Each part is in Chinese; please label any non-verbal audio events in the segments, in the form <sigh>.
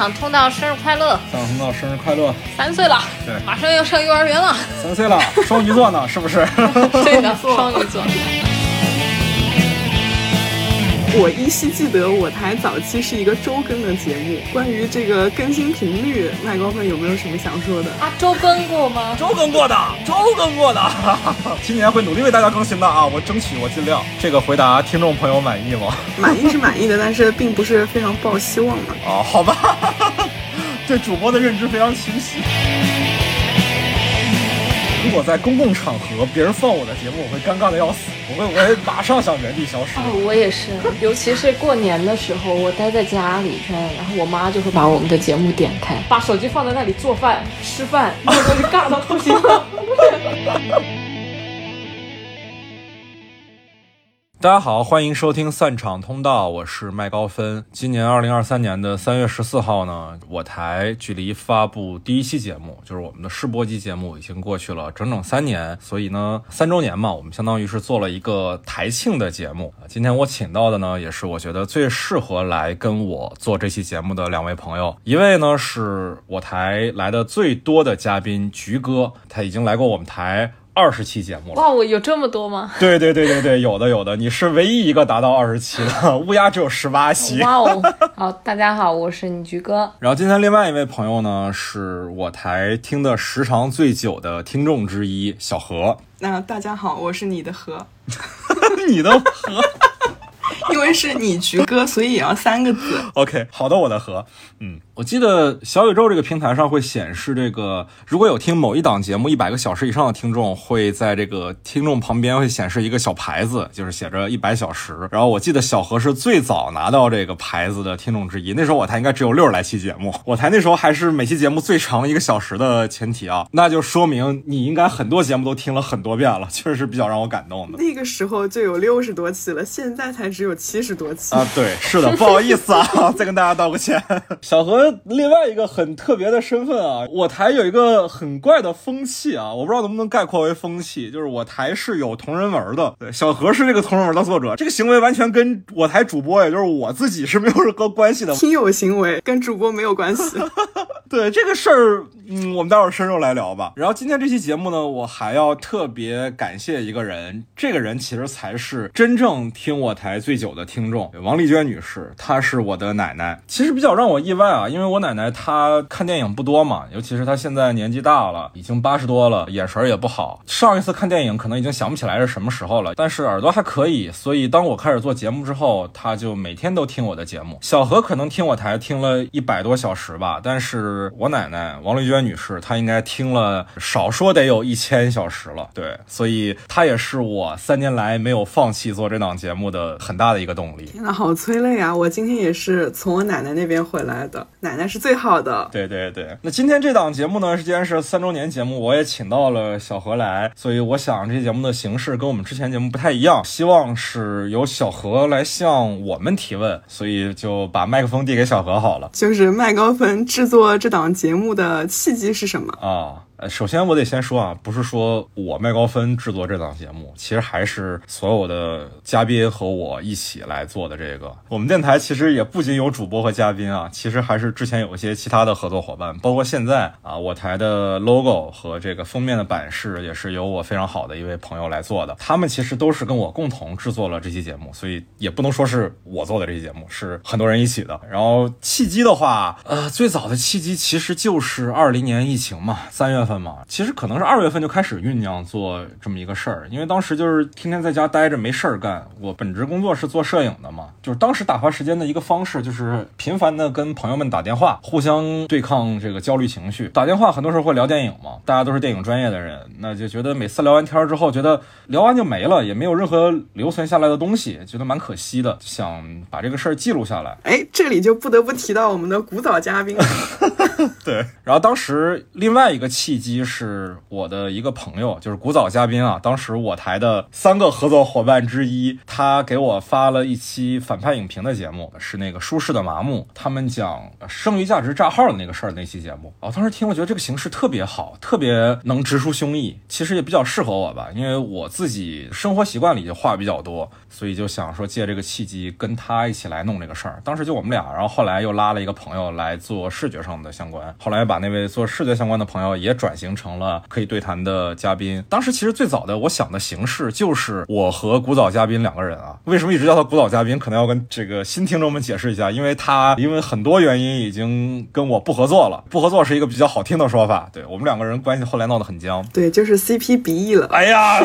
场通道生日快乐！散场通道生日快乐！三岁了，对，马上要上幼儿园了。三岁了，双鱼座呢，是不是？<laughs> 对的，<laughs> 双鱼座。我依稀记得我台早期是一个周更的节目，关于这个更新频率，麦高芬有没有什么想说的？啊，周更过吗？周更过的，周更过的，<laughs> 今年会努力为大家更新的啊！我争取，我尽量。这个回答听众朋友满意吗？满意是满意的，但是并不是非常抱希望嘛。哦，好吧，<laughs> 对主播的认知非常清晰。如果在公共场合别人放我的节目，我会尴尬的要死，我会我会马上想原地消失。哦，我也是，尤其是过年的时候，我待在家里，然后我妈就会把我们的节目点开，把手机放在那里做饭吃饭，我就尬到不行了。大家好，欢迎收听散场通道，我是麦高芬。今年二零二三年的三月十四号呢，我台距离发布第一期节目，就是我们的试播期节目，已经过去了整整三年。所以呢，三周年嘛，我们相当于是做了一个台庆的节目。今天我请到的呢，也是我觉得最适合来跟我做这期节目的两位朋友。一位呢，是我台来的最多的嘉宾菊哥，他已经来过我们台。二十期节目了，哇，我有这么多吗？对对对对对，有的有的，你是唯一一个达到二十期的，<laughs> 乌鸦只有十八期。哇哦，好，大家好，我是你菊哥。然后今天另外一位朋友呢，是我台听的时长最久的听众之一，小何。那大家好，我是你的何，<laughs> <laughs> 你的何。因为是你菊哥，所以也要三个字。OK，好的，我的和，嗯，我记得小宇宙这个平台上会显示这个，如果有听某一档节目一百个小时以上的听众，会在这个听众旁边会显示一个小牌子，就是写着一百小时。然后我记得小何是最早拿到这个牌子的听众之一，那时候我台应该只有六十来期节目，我台那时候还是每期节目最长一个小时的前提啊，那就说明你应该很多节目都听了很多遍了，确实是比较让我感动的。那个时候就有六十多期了，现在才只有七十多期啊！对，是的，不好意思啊，<laughs> 再跟大家道个歉。<laughs> 小何另外一个很特别的身份啊，我台有一个很怪的风气啊，我不知道能不能概括为风气，就是我台是有同人文的。对，小何是这个同人文的作者，这个行为完全跟我台主播，也就是我自己是没有任何关系的。听友行为跟主播没有关系。<laughs> 对这个事儿，嗯，我们待会儿深入来聊吧。然后今天这期节目呢，我还要特别感谢一个人，这个人其实才是真正听我台最久的听众，王丽娟女士，她是我的奶奶。其实比较让我意外啊，因为我奶奶她看电影不多嘛，尤其是她现在年纪大了，已经八十多了，眼神也不好。上一次看电影可能已经想不起来是什么时候了，但是耳朵还可以。所以当我开始做节目之后，她就每天都听我的节目。小何可能听我台听了一百多小时吧，但是。我奶奶王丽娟女士，她应该听了少说得有一千小时了，对，所以她也是我三年来没有放弃做这档节目的很大的一个动力。天呐，好催泪啊！我今天也是从我奶奶那边回来的，奶奶是最好的。对对对，那今天这档节目呢，既然是三周年节目，我也请到了小何来，所以我想这节目的形式跟我们之前节目不太一样，希望是由小何来向我们提问，所以就把麦克风递给小何好了。就是麦高芬制作这档节目的契机是什么啊？呃，首先我得先说啊，不是说我麦高芬制作这档节目，其实还是所有的嘉宾和我一起来做的。这个我们电台其实也不仅有主播和嘉宾啊，其实还是之前有一些其他的合作伙伴，包括现在啊，我台的 logo 和这个封面的版式也是由我非常好的一位朋友来做的。他们其实都是跟我共同制作了这期节目，所以也不能说是我做的这期节目，是很多人一起的。然后契机的话，呃，最早的契机其实就是二零年疫情嘛，三月份。份嘛，其实可能是二月份就开始酝酿做这么一个事儿，因为当时就是天天在家待着没事儿干。我本职工作是做摄影的嘛，就是当时打发时间的一个方式，就是频繁的跟朋友们打电话，互相对抗这个焦虑情绪。打电话很多时候会聊电影嘛，大家都是电影专业的人，那就觉得每次聊完天之后，觉得聊完就没了，也没有任何留存下来的东西，觉得蛮可惜的，想把这个事儿记录下来。哎，这里就不得不提到我们的古早嘉宾。<laughs> 对，然后当时另外一个契机是我的一个朋友，就是古早嘉宾啊，当时我台的三个合作伙伴之一，他给我发了一期反派影评的节目，是那个舒适的麻木，他们讲剩余价值炸号的那个事儿那期节目。我当时听，我觉得这个形式特别好，特别能直抒胸臆，其实也比较适合我吧，因为我自己生活习惯里就话比较多，所以就想说借这个契机跟他一起来弄这个事儿。当时就我们俩，然后后来又拉了一个朋友来做视觉上的相关，后来把那位做视觉相关的朋友也转型成了可以对谈的嘉宾。当时其实最早的我想的形式就是我和古早嘉宾两个人啊，为什么一直叫他古早嘉宾？可能要跟这个新听众们解释一下，因为他因为很多原因已经跟我不合作了，不合作是一个比较好听的说法。对我们两个人关系后来闹得很僵。对，就是 CP 鼻翼了。哎呀，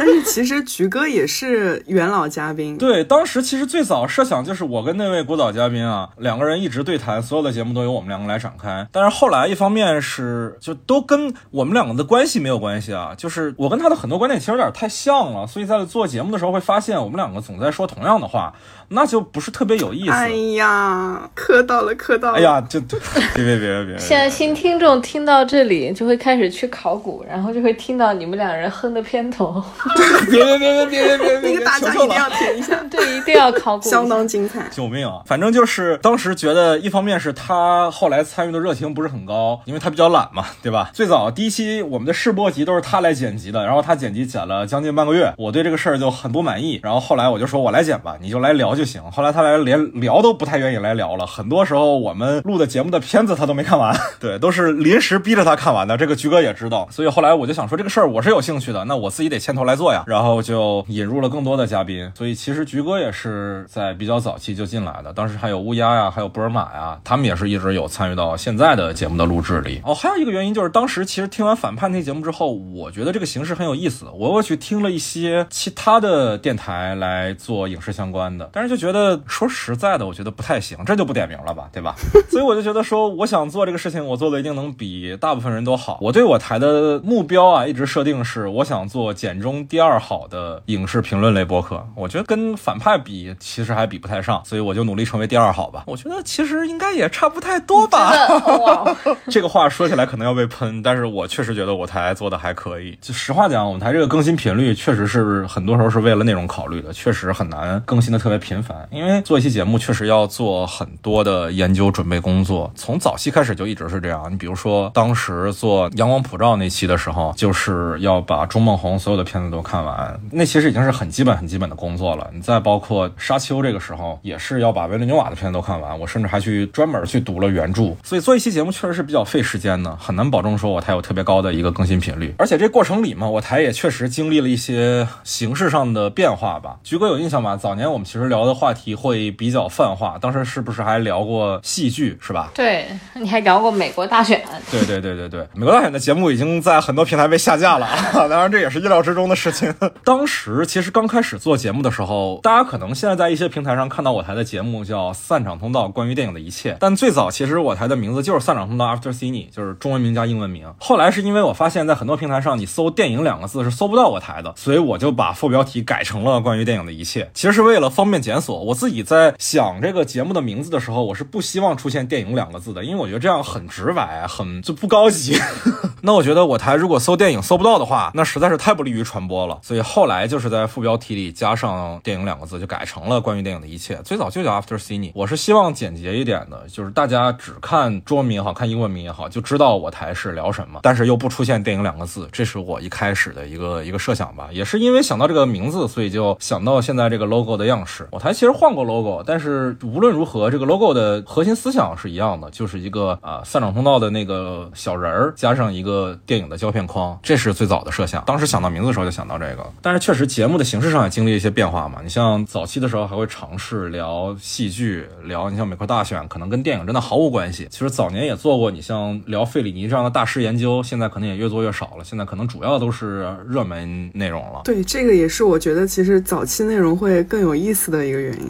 但是其实菊哥也是元老嘉宾。对，当时其实最早设想就是我跟那位古早嘉宾啊，两个人一直对谈，所有的节目都由我们两个来展开。但是后来一方面是就都跟我们两个的关系没有关系啊，就是我跟他的很多观点其实有点太像了，所以在做节目的时候会发现我们两个总在说同样的话，那就不是特别有意思。哎呀，磕到了，磕到了。哎呀，就别别别别别！现在新听众听到这里就会开始去考古，然后就会听到你们两人哼的片头。<laughs> 别别别别别别别！那个大家一定要听一下，<laughs> 对，一定要考古，相当精彩。救命啊！反正就是当时觉得，一方面是他后来参与的热情不是很高，因为他比较懒嘛，对吧？最早第一期我们的试播集都是他来剪辑的，然后他剪辑剪了将近半个月，我对这个事儿就很不满意。然后后来我就说我来剪吧，你就来聊就行。后来他来连聊都不太愿意来聊了，很多时候我们录的节目的片子他都没看完，<laughs> 对，都是临时逼着他看完的。这个菊哥也知道，所以后来我就想说这个事儿我是有兴趣的，那我自己得牵头来做呀。然后就引入了更多的嘉宾，所以其实菊哥也是在比较早期就进来的，当时还有乌鸦呀，还有布尔玛呀，他们也是一直有参与到现在的节目的录制里。哦，还有一个原因就是当时其实听完反叛那节目之后，我觉得这个形式很有意思，我又去听了一些其他的电台来做影视相关的，但是就觉得说实在的，我觉得不太行，这就不点名了吧，对吧？<laughs> 所以我就觉得说，我想做这个事情，我做的一定能比大部分人都好。我对我台的目标啊，一直设定是我想做简中第二好的影视评论类播客。我觉得跟反派比，其实还比不太上，所以我就努力成为第二好吧。我觉得其实应该也差不太多吧。哇，<laughs> 这个话说起来可能要被喷，但是我确实觉得我台做的还可以。就实话讲，我们台这个更新频率确实是很多时候是为了内容考虑的，确实很难更新的特别频因为做一期节目确实要做很多的研究准备工作，从早期开始就一直是这样。你比如说当时做阳光普照那期的时候，就是要把钟孟宏所有的片子都看完，那其实已经是很基本很基本的工作了。你再包括沙丘这个时候，也是要把维伦纽瓦的片子都看完，我甚至还去专门去读了原著。所以做一期节目确实是比较费时间的，很难保证说我台有特别高的一个更新频率。而且这过程里嘛，我台也确实经历了一些形式上的变化吧。菊哥有印象吗？早年我们其实聊的的话题会比较泛化，当时是不是还聊过戏剧，是吧？对，你还聊过美国大选。对对对对对，美国大选的节目已经在很多平台被下架了啊，当然这也是意料之中的事情。当时其实刚开始做节目的时候，大家可能现在在一些平台上看到我台的节目叫《散场通道》，关于电影的一切。但最早其实我台的名字就是《散场通道 After Cine》，就是中文名加英文名。后来是因为我发现，在很多平台上你搜“电影”两个字是搜不到我台的，所以我就把副标题改成了“关于电影的一切”。其实是为了方便检索。我自己在想这个节目的名字的时候，我是不希望出现“电影”两个字的，因为我觉得这样很直白，很就不高级。<laughs> 那我觉得我台如果搜电影搜不到的话，那实在是太不利于传播了。所以后来就是在副标题里加上“电影”两个字，就改成了“关于电影的一切”。最早就叫 After Cine，我是希望简洁一点的，就是大家只看中文名也好看英文名也好，就知道我台是聊什么，但是又不出现“电影”两个字，这是我一开始的一个一个设想吧。也是因为想到这个名字，所以就想到现在这个 logo 的样式。我台其实换过 logo，但是无论如何，这个 logo 的核心思想是一样的，就是一个啊散场通道的那个小人儿，加上一个电影的胶片框，这是最早的设想。当时想到名字的时候就想到这个，但是确实节目的形式上也经历一些变化嘛。你像早期的时候还会尝试聊戏剧，聊你像美国大选，可能跟电影真的毫无关系。其实早年也做过，你像聊费里尼这样的大师研究，现在可能也越做越少了。现在可能主要都是热门内容了。对，这个也是我觉得其实早期内容会更有意思的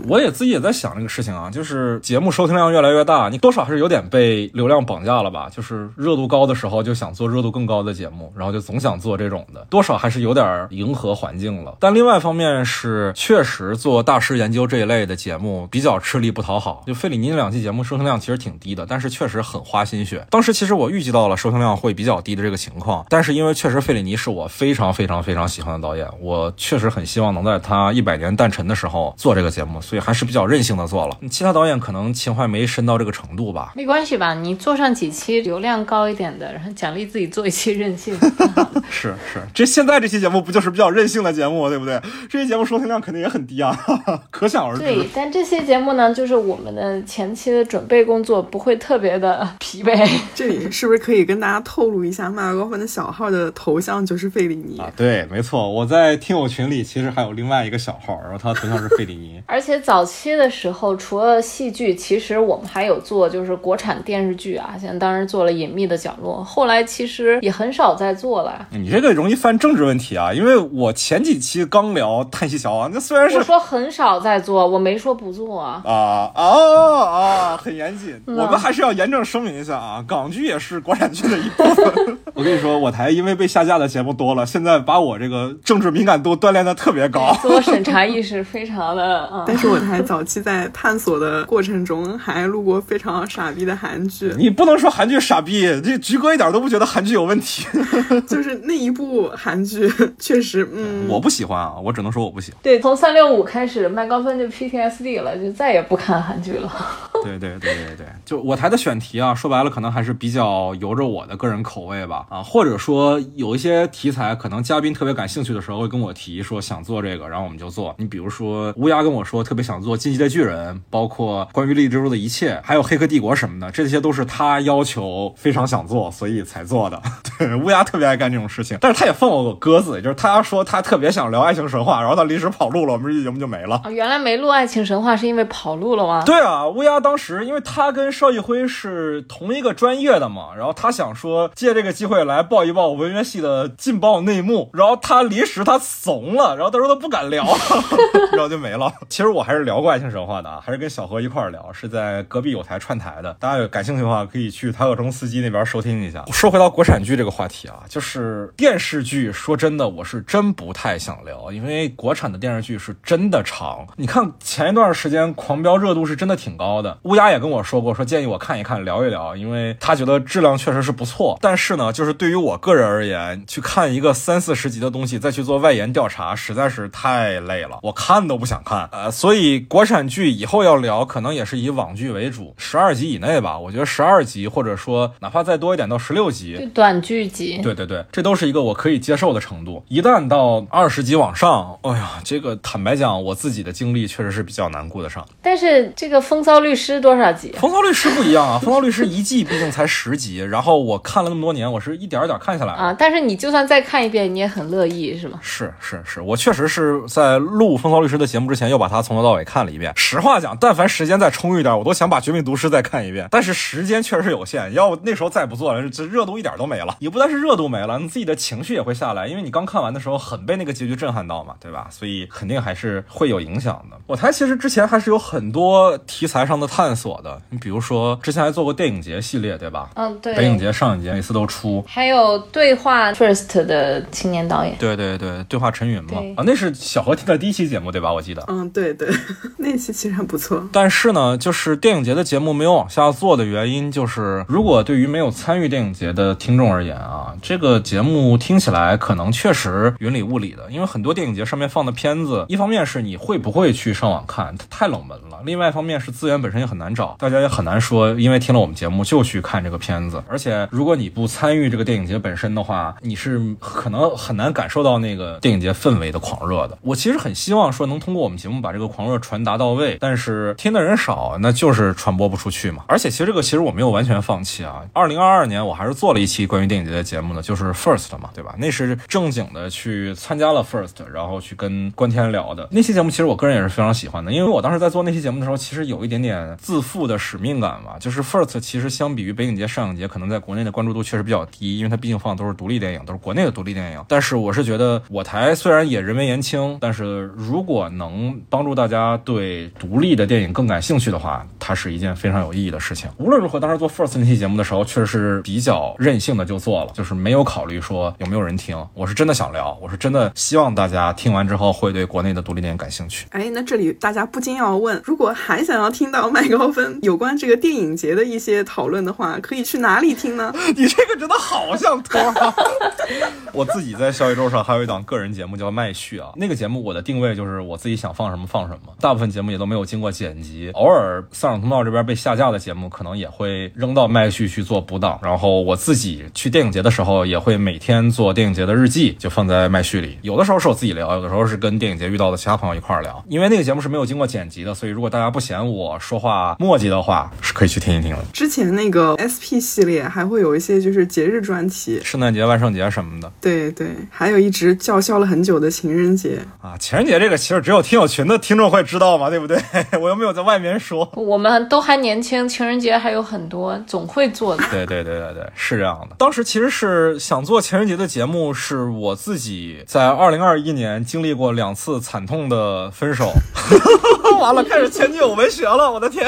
我也自己也在想这个事情啊，就是节目收听量越来越大，你多少还是有点被流量绑架了吧？就是热度高的时候就想做热度更高的节目，然后就总想做这种的，多少还是有点迎合环境了。但另外一方面是，确实做大师研究这一类的节目比较吃力不讨好。就费里尼那两期节目收听量其实挺低的，但是确实很花心血。当时其实我预计到了收听量会比较低的这个情况，但是因为确实费里尼是我非常非常非常喜欢的导演，我确实很希望能在他一百年诞辰的时候做这个节目，所以还是比较任性的做了。其他导演可能情怀没深到这个程度吧。没关系吧？你做上几期流量高一点的，然后奖励自己做一期任性。<laughs> 是是，这现在这期节目不就是比较任性的节目，对不对？这期节目收听量肯定也很低啊，<laughs> 可想而知。对，但这些节目呢，就是我们的前期的准备工作不会特别的疲惫。<laughs> 这里是不是可以跟大家透露一下，麦高芬的小号的头像就是费里尼啊？对，没错，我在听友群里其实还有另外一个小号，然后他头像是费里尼。而且早期的时候，除了戏剧，其实我们还有做就是国产电视剧啊，像当时做了《隐秘的角落》，后来其实也很少再做了。你这个容易犯政治问题啊，因为我前几期刚聊《叹息桥》啊，那虽然是我说很少在做，我没说不做啊。啊啊啊！很严谨，我们还是要严正声明一下啊，港剧也是国产剧的一部分。<laughs> 我跟你说，我台因为被下架的节目多了，现在把我这个政治敏感度锻炼的特别高，自我审查意识非常的。嗯、但是我台早期在探索的过程中，还录过非常傻逼的韩剧。你不能说韩剧傻逼，这菊哥一点都不觉得韩剧有问题。<laughs> <laughs> 就是那一部韩剧，确实，嗯，我不喜欢啊，我只能说我不喜欢。对，从三六五开始，麦高芬就 PTSD 了，就再也不看韩剧了。<laughs> 对对对对对，就我台的选题啊，说白了可能还是比较由着我的个人口味吧，啊，或者说有一些题材可能嘉宾特别感兴趣的时候会跟我提说想做这个，然后我们就做。你比如说乌鸦跟我说特别想做《进击的巨人》，包括关于利蜘蛛的一切，还有《黑客帝国》什么的，这些都是他要求非常想做，所以才做的。<laughs> 对，乌鸦特别爱干这种事情，但是他也放我个鸽子，就是他说他特别想聊爱情神话，然后他临时跑路了，我们这期节目就没了。啊，原来没录爱情神话是因为跑路了吗？对啊，乌鸦当时因为他跟邵艺辉是同一个专业的嘛，然后他想说借这个机会来报一报文学系的劲爆内幕，然后他临时他怂了，然后他说他不敢聊，<laughs> 然后就没了。其实我还是聊过爱情神话的啊，还是跟小何一块儿聊，是在隔壁有台串台的，大家有感兴趣的话可以去台客中司机那边收听一下。说回到国产剧这个话题啊，就是电视剧，说真的，我是真不太想聊，因为国产的电视剧是真的长。你看前一段时间狂飙热度是真的挺高的，乌鸦也跟我说过，说建议我看一看，聊一聊，因为他觉得质量确实是不错。但是呢，就是对于我个人而言，去看一个三四十集的东西，再去做外延调查，实在是太累了，我看都不想看。呃，所以国产剧以后要聊，可能也是以网剧为主，十二集以内吧。我觉得十二集，或者说哪怕再多一点到十六集，就短剧集。对对对，这都是一个我可以接受的程度。一旦到二十集往上，哎呀，这个坦白讲，我自己的经历确实是比较难顾得上。但是这个《风骚律师》多少集？《风骚律师》不一样啊，《风骚律师》一季毕竟才十集，然后我看了那么多年，我是一点儿点儿看下来的。啊，但是你就算再看一遍，你也很乐意，是吗？是是是，我确实是在录《风骚律师》的节目之前，又把它从头到尾看了一遍。实话讲，但凡时间再充裕点，我都想把《绝命毒师》再看一遍。但是时间确实有限，要不那时候再不做了，这热度一点都没了。也不但是热度没了，你自己的情绪也会下来，因为你刚看完的时候很被那个结局震撼到嘛，对吧？所以肯定还是会有影响的。我台其实之前还是有很多题材上的探索的，你比如说之前还做过电影节系列，对吧？嗯，对。北影节、上影节每次都出。还有对话 First 的青年导演，对对对，对话陈云嘛，啊，那是小何听的第一期节目对吧？我记得。嗯，对对，<laughs> 那期其实还不错。但是呢，就是电影节的节目没有往下做的原因，就是如果对于没有参与电影节的听众而言啊，这个节目听起来可能确实云里雾里的，因为很多电影节上面放的片子，一方面是你会不会去上网看，它太冷门了；另外一方面是资源本身也很难找，大家也很难说，因为听了我们节目就去看这个片子。而且如果你不参与这个电影节本身的话，你是可能很难感受到那个电影节氛围的狂热的。我其实很希望说能通过我们节目把这个狂热传达到位，但是听的人少，那就是传播不出去嘛。而且其实这个其实我没有完全放弃啊。二零二二年我还是做了一期关于电影节的节目呢，就是 First 嘛，对吧？那是正经的去参加了 First，然后去跟关天聊的那期节目，其实我个人也是非常喜欢的，因为我当时在做那期节目的时候，其实有一点点自负的使命感吧。就是 First 其实相比于北影节、上影节，可能在国内的关注度确实比较低，因为它毕竟放的都是独立电影，都是国内的独立电影。但是我是觉得我台虽然也人微言轻，但是如果能帮助大家对独立的电影更感兴趣的话，它是一件非常有意义的事情。无论如何，当时做 First 那期节目的时候，确实是比较任性的就做了，就是没有考虑说有没有人听。我是真的想聊，我是真的希望大家听完之后会对国内的独立电影感兴趣。哎，那这里大家不禁要问，如果还想要听到麦高芬有关这个电影节的一些讨论的话，可以去哪里听呢？<laughs> 你这个真的好像托啊！<laughs> 我自己在小宇宙上还有一档个人节目叫麦序啊，那个节目我的定位就是我自己想放什么放什么，大部分节目也都没有经过剪辑，偶尔丧场通道这边被下架的节目可能也会扔到麦序去做补档，然后我自己去电影节的时候也会每天做电影节的日记，就放在麦序里。有的时候是我自己聊，有的时候是跟电影节遇到的其他朋友一块儿聊，因为那个节目是没有经过剪辑的，所以如果大家不嫌我说话墨迹的话，是可以去听一听的。之前那个 SP 系列还会有一些就是节日专题，圣诞节、万圣节什么的。对对，还有一直叫嚣了很久的情人节啊，情人节这个其实只有听友群的听众会知道嘛，对不对？<laughs> 我又没有在外面说。我们都还年轻，情人节还有很多，总会做的。对对对对对，是这样的。当时其实是想做情人节的节目，是我自己在二零二一年经历过两次惨痛的分手，<laughs> <laughs> 完了开始前女友文学了，我的天！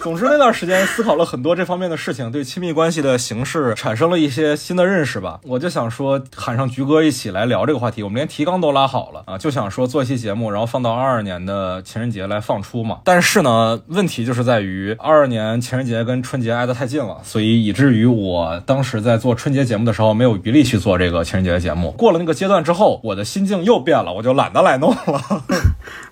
总之那段时间思考了很多这方面的事情，对亲密关系的形式产生了一些新的认识吧。我就想说喊上菊哥一起来聊这个话题，我们连提纲都拉好了啊，就想说做一期节目，然后放到二二年的情人节来放出嘛。但是呢，问题就是在于二二年情人节跟春节挨得太近了，所以以至于我当时在做春节节目的时候没有余力去做这个情人节的节目。过了那个阶段之后，我的心境又变了，我就懒得来弄了。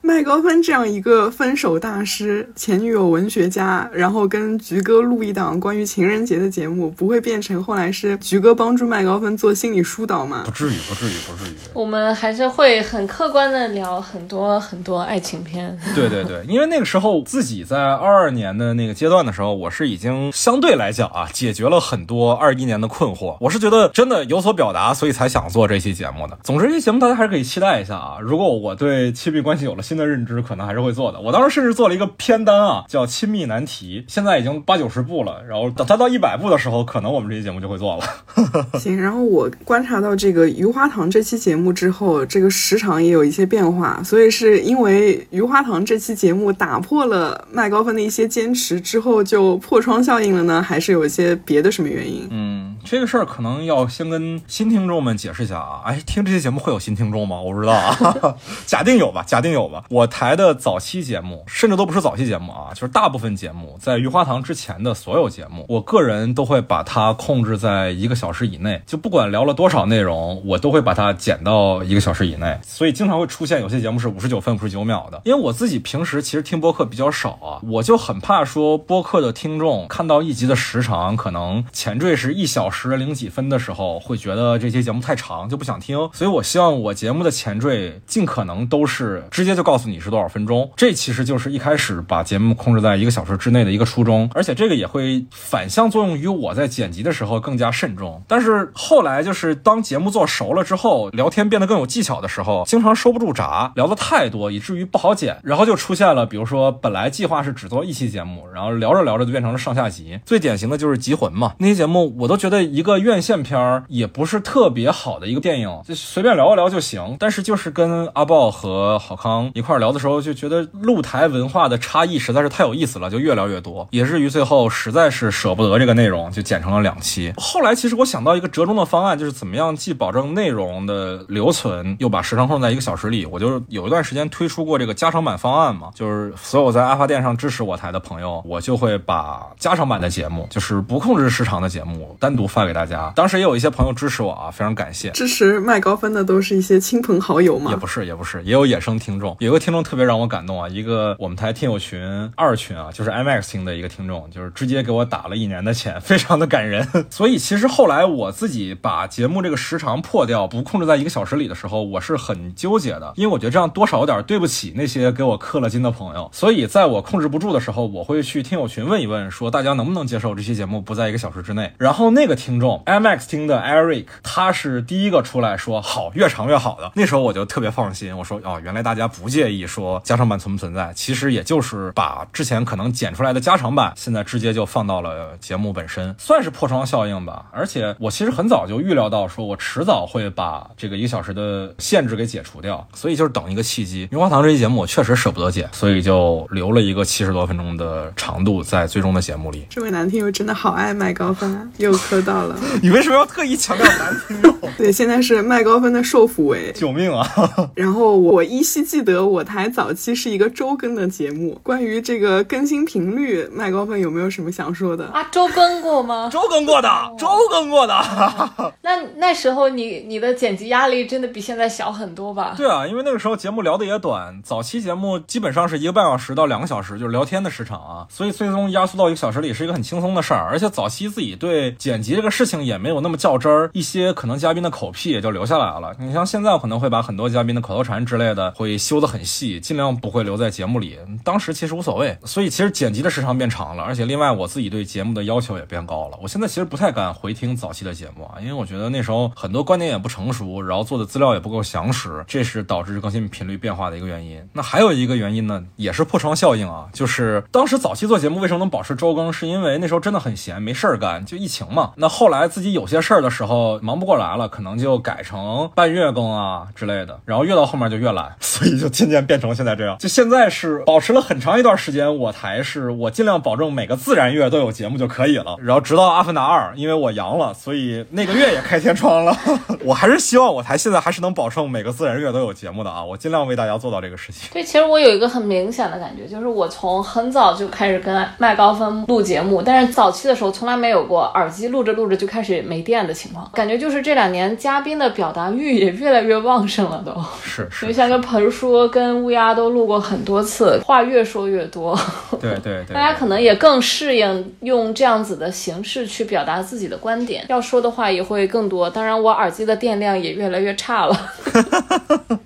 麦高芬这样一个分手大师、前女友文学家，然后跟菊哥录一档关于情人节的节目，不会变成后来是菊哥帮助麦高芬做心理疏导吗？不至于，不至于，不至于。我们还是会很客观的聊很多很多爱情片。对对对，因为那个时候自己在二二年的那个阶段的时候，我是已经相对来讲啊，解决了很多二一年的困惑。我是觉得真的有所表达，所以才想做这期节目的。总之，这期节目大家还是可以期待一下啊。如果我对亲密关系有了新的认知，可能还是会做的。我当时甚至做了一个片单啊，叫《亲密难题》，现在已经八九十部了。然后等它到一百部的时候，可能我们这期节目就会做了。<laughs> 行，然后我观察到这个《余花堂》这期节目之后，这个时长也有一些变化，所以是因为《余花堂》这期节目打破了麦高芬的一些坚持之后，就破窗效应了呢？还是有一些别的什么原因？嗯，这个事儿可能要先跟新听众们解释一下啊。哎，听这期节目会有新听众吗？我不知道啊，<laughs> 假定有吧，假定有吧。我台的早期节目，甚至都不是早期节目啊，就是大部分节目在《余花堂》之前的所有节目，我个人都会把它控制在一个小时以内，就不管聊了多少内容，我都会把它剪到一个小时以内。所以经常会出现有些节目是五十九分五十九秒的。因为我自己平时其实听播客比较少啊，我就很怕说播客的听众看到一集的时长可能前缀是一小时零几分的时候，会觉得这期节目太长就不想听。所以我希望我节目的前缀尽可能都是直接就告诉你是多少分钟。这其实就是一开始把节目控制在一个小时之内的一个初衷，而且这个也会反向作用于我在剪辑的时候更加慎重。但是后来就是当节目做熟了之后，聊天变得更有技巧的时候，经常收不住闸，聊的太多以至于不好剪，然后就出现了，比如说本来计划是只做一期节目，然后聊着聊着就变成了上下集。最典型的就是《集魂》嘛，那些节目我都觉得一个院线片儿也不是特别好的一个电影，就随便聊一聊就行。但是就是跟阿豹和郝康一块聊的时候，就觉得露台文化的差异实在是太有意思了，就越聊越多，也至于最后实在是舍不得这个内容，就剪成了两期。后来其实我想到一个折中的方案，就是怎么样既保证内容的留存，又把时长控制在一个小时里。我就有一段时间推出过这个加长版方案嘛，就是所有在阿发店上支持我台的朋友，我就会把加长版的节目，就是不控制时长的节目，单独发给大家。当时也有一些朋友支持我啊，非常感谢。支持麦高芬的都是一些亲朋好友嘛？也不是，也不是，也有野生听众。有个听众特别让我感动啊，一个我们台听友群二群啊，就是 IMAX 听的一个听众，就是直接给我打了一年的钱，非常的感人。<laughs> 所以其实后来我自己把节目这个时长破掉，不控制在一个小时里的时候，我是很纠结的，因为我觉得这样多少有点对不起那些给我氪了金的朋友。所以在我控制不住的时候，我会去听友群问一问，说大家能不能接受这期节目不在一个小时之内。然后那个听。听众 MX 听的 Eric，他是第一个出来说好，越长越好的。那时候我就特别放心，我说哦，原来大家不介意说加长版存不存在，其实也就是把之前可能剪出来的加长版，现在直接就放到了节目本身，算是破窗效应吧。而且我其实很早就预料到，说我迟早会把这个一个小时的限制给解除掉，所以就是等一个契机。棉花糖这期节目我确实舍不得剪，所以就留了一个七十多分钟的长度在最终的节目里。这位男听友真的好爱麦高芬啊，又磕到了。<laughs> 你为什么要特意强调男听友？对，现在是麦高芬的受抚为。<laughs> 救命啊！然后我依稀记得我台早期是一个周更的节目，关于这个更新频率，麦高芬有没有什么想说的？啊，周更过吗？周更过的，周更过的。<laughs> 那那时候你你的剪辑压力真的比现在小很多吧？对啊，因为那个时候节目聊的也短，早期节目基本上是一个半小时到两个小时，就是聊天的时长啊，所以最终压缩到一个小时里是一个很轻松的事儿。而且早期自己对剪辑这个事情也没有那么较真儿，一些可能嘉宾的口癖也就留下来了。你像现在可能会把很多嘉宾的口头禅之类的会修的很很细，尽量不会留在节目里。当时其实无所谓，所以其实剪辑的时长变长了，而且另外我自己对节目的要求也变高了。我现在其实不太敢回听早期的节目啊，因为我觉得那时候很多观点也不成熟，然后做的资料也不够详实，这是导致更新频率变化的一个原因。那还有一个原因呢，也是破窗效应啊，就是当时早期做节目为什么能保持周更，是因为那时候真的很闲，没事儿干，就疫情嘛。那后来自己有些事儿的时候忙不过来了，可能就改成半月更啊之类的，然后越到后面就越懒，所以就 <laughs> 渐渐变成现在这样。就现在是保持了很长一段时间，我台是我尽量保证每个自然月都有节目就可以了。然后直到《阿凡达二》，因为我阳了，所以那个月也开天窗了。<laughs> 我还是希望我台现在还是能保证每个自然月都有节目的啊，我尽量为大家做到这个事情。对，其实我有一个很明显的感觉，就是我从很早就开始跟麦高芬录节目，但是早期的时候从来没有过耳机录着录着就开始没电的情况。感觉就是这两年嘉宾的表达欲也越来越旺盛了，都是是，就像跟盆叔、跟乌鸦都录过很多次，话越说越多。<laughs> 对对对，大家可能也更适应用这样子的形式去表达自己的观点，要说的话也会更多。当然，我耳机的电量也越来越差了。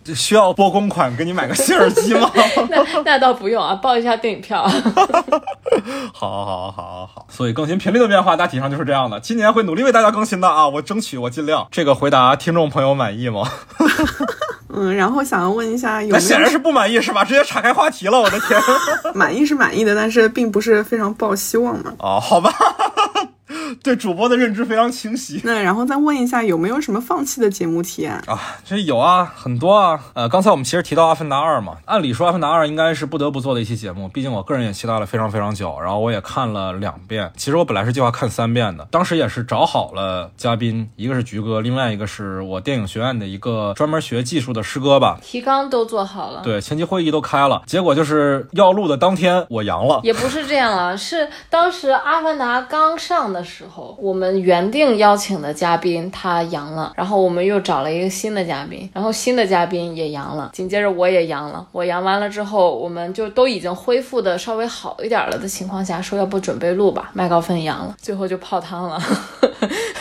这 <laughs> 需要拨公款给你买个新耳机吗？<laughs> 那那倒不用啊，报一下电影票。好，好，好，好。所以更新频率的变化大体上就是这样的。今年会努力为大家更新的啊，我争取，我尽量。这个回答听众朋友满意吗？嗯，然后想要问一下，有没有显然是不满意是吧？直接岔开话题了，我的天！<laughs> 满意是满意的，但是并不是非常抱希望嘛。哦，好吧。<laughs> 对主播的认知非常清晰。那然后再问一下，有没有什么放弃的节目体验啊？这有啊，很多啊。呃，刚才我们其实提到《阿凡达二》嘛，按理说《阿凡达二》应该是不得不做的一期节目，毕竟我个人也期待了非常非常久，然后我也看了两遍。其实我本来是计划看三遍的，当时也是找好了嘉宾，一个是菊哥，另外一个是我电影学院的一个专门学技术的师哥吧。提纲都做好了，对，前期会议都开了，结果就是要录的当天我阳了。也不是这样啊，是当时《阿凡达》刚上的的时候，我们原定邀请的嘉宾他阳了，然后我们又找了一个新的嘉宾，然后新的嘉宾也阳了，紧接着我也阳了。我阳完了之后，我们就都已经恢复的稍微好一点了的情况下，说要不准备录吧。麦高芬阳了，最后就泡汤了。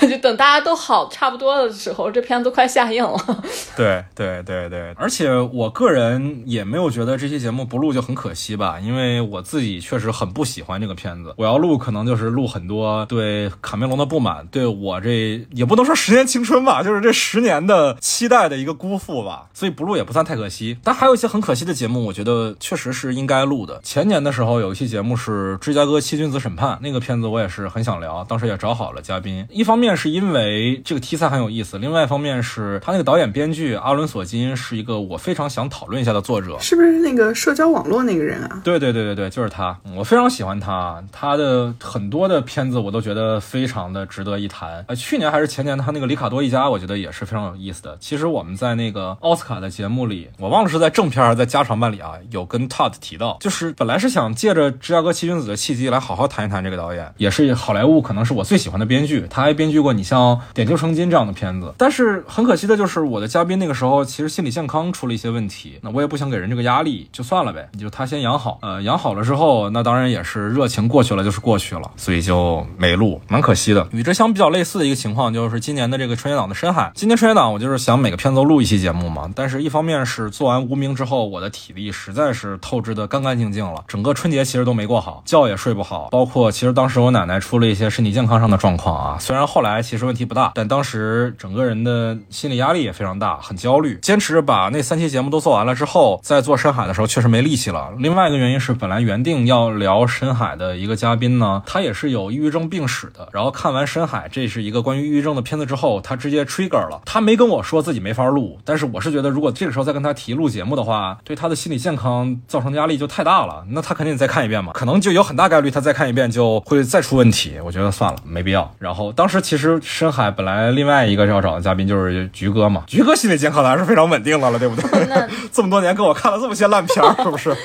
就等大家都好差不多的时候，这片子都快下映了。对对对对，而且我个人也没有觉得这期节目不录就很可惜吧，因为我自己确实很不喜欢这个片子。我要录，可能就是录很多对卡梅隆的不满，对我这也不能说十年青春吧，<laughs> 就是这十年的期待的一个辜负吧。所以不录也不算太可惜。但还有一些很可惜的节目，我觉得确实是应该录的。前年的时候有一期节目是《芝加哥七君子审判》，那个片子我也是很想聊，当时也找好了嘉宾。一方面是因为这个题材很有意思，另外一方面是他那个导演编剧阿伦索金是一个我非常想讨论一下的作者，是不是那个社交网络那个人啊？对对对对对，就是他，我非常喜欢他，他的很多的片子我都觉得呃非常的值得一谈。呃，去年还是前年，他那个里卡多一家，我觉得也是非常有意思的。其实我们在那个奥斯卡的节目里，我忘了是在正片还是在加长版里啊，有跟 Todd 提到，就是本来是想借着芝加哥七君子的契机来好好谈一谈这个导演，也是好莱坞可能是我最喜欢的编剧，他还编剧过你像。点球成金这样的片子，但是很可惜的就是我的嘉宾那个时候其实心理健康出了一些问题，那我也不想给人这个压力，就算了呗，你就他先养好，呃，养好了之后，那当然也是热情过去了就是过去了，所以就没录，蛮可惜的。与之相比较类似的一个情况就是今年的这个春节档的深海，今年春节档我就是想每个片子都录一期节目嘛，但是一方面是做完无名之后，我的体力实在是透支的干干净净了，整个春节其实都没过好，觉也睡不好，包括其实当时我奶奶出了一些身体健康上的状况啊。虽然后来其实问题不大，但当时整个人的心理压力也非常大，很焦虑。坚持把那三期节目都做完了之后，在做深海的时候确实没力气了。另外一个原因是，本来原定要聊深海的一个嘉宾呢，他也是有抑郁症病史的。然后看完深海，这是一个关于抑郁症的片子之后，他直接 trigger 了。他没跟我说自己没法录，但是我是觉得，如果这个时候再跟他提录节目的话，对他的心理健康造成压力就太大了。那他肯定得再看一遍嘛，可能就有很大概率他再看一遍就会再出问题。我觉得算了，没必要。然后当时其实深海本来另外一个要找的嘉宾就是菊哥嘛，菊哥心理健康还是非常稳定的了，对不对？<laughs> 这么多年跟我看了这么些烂片儿，是不是？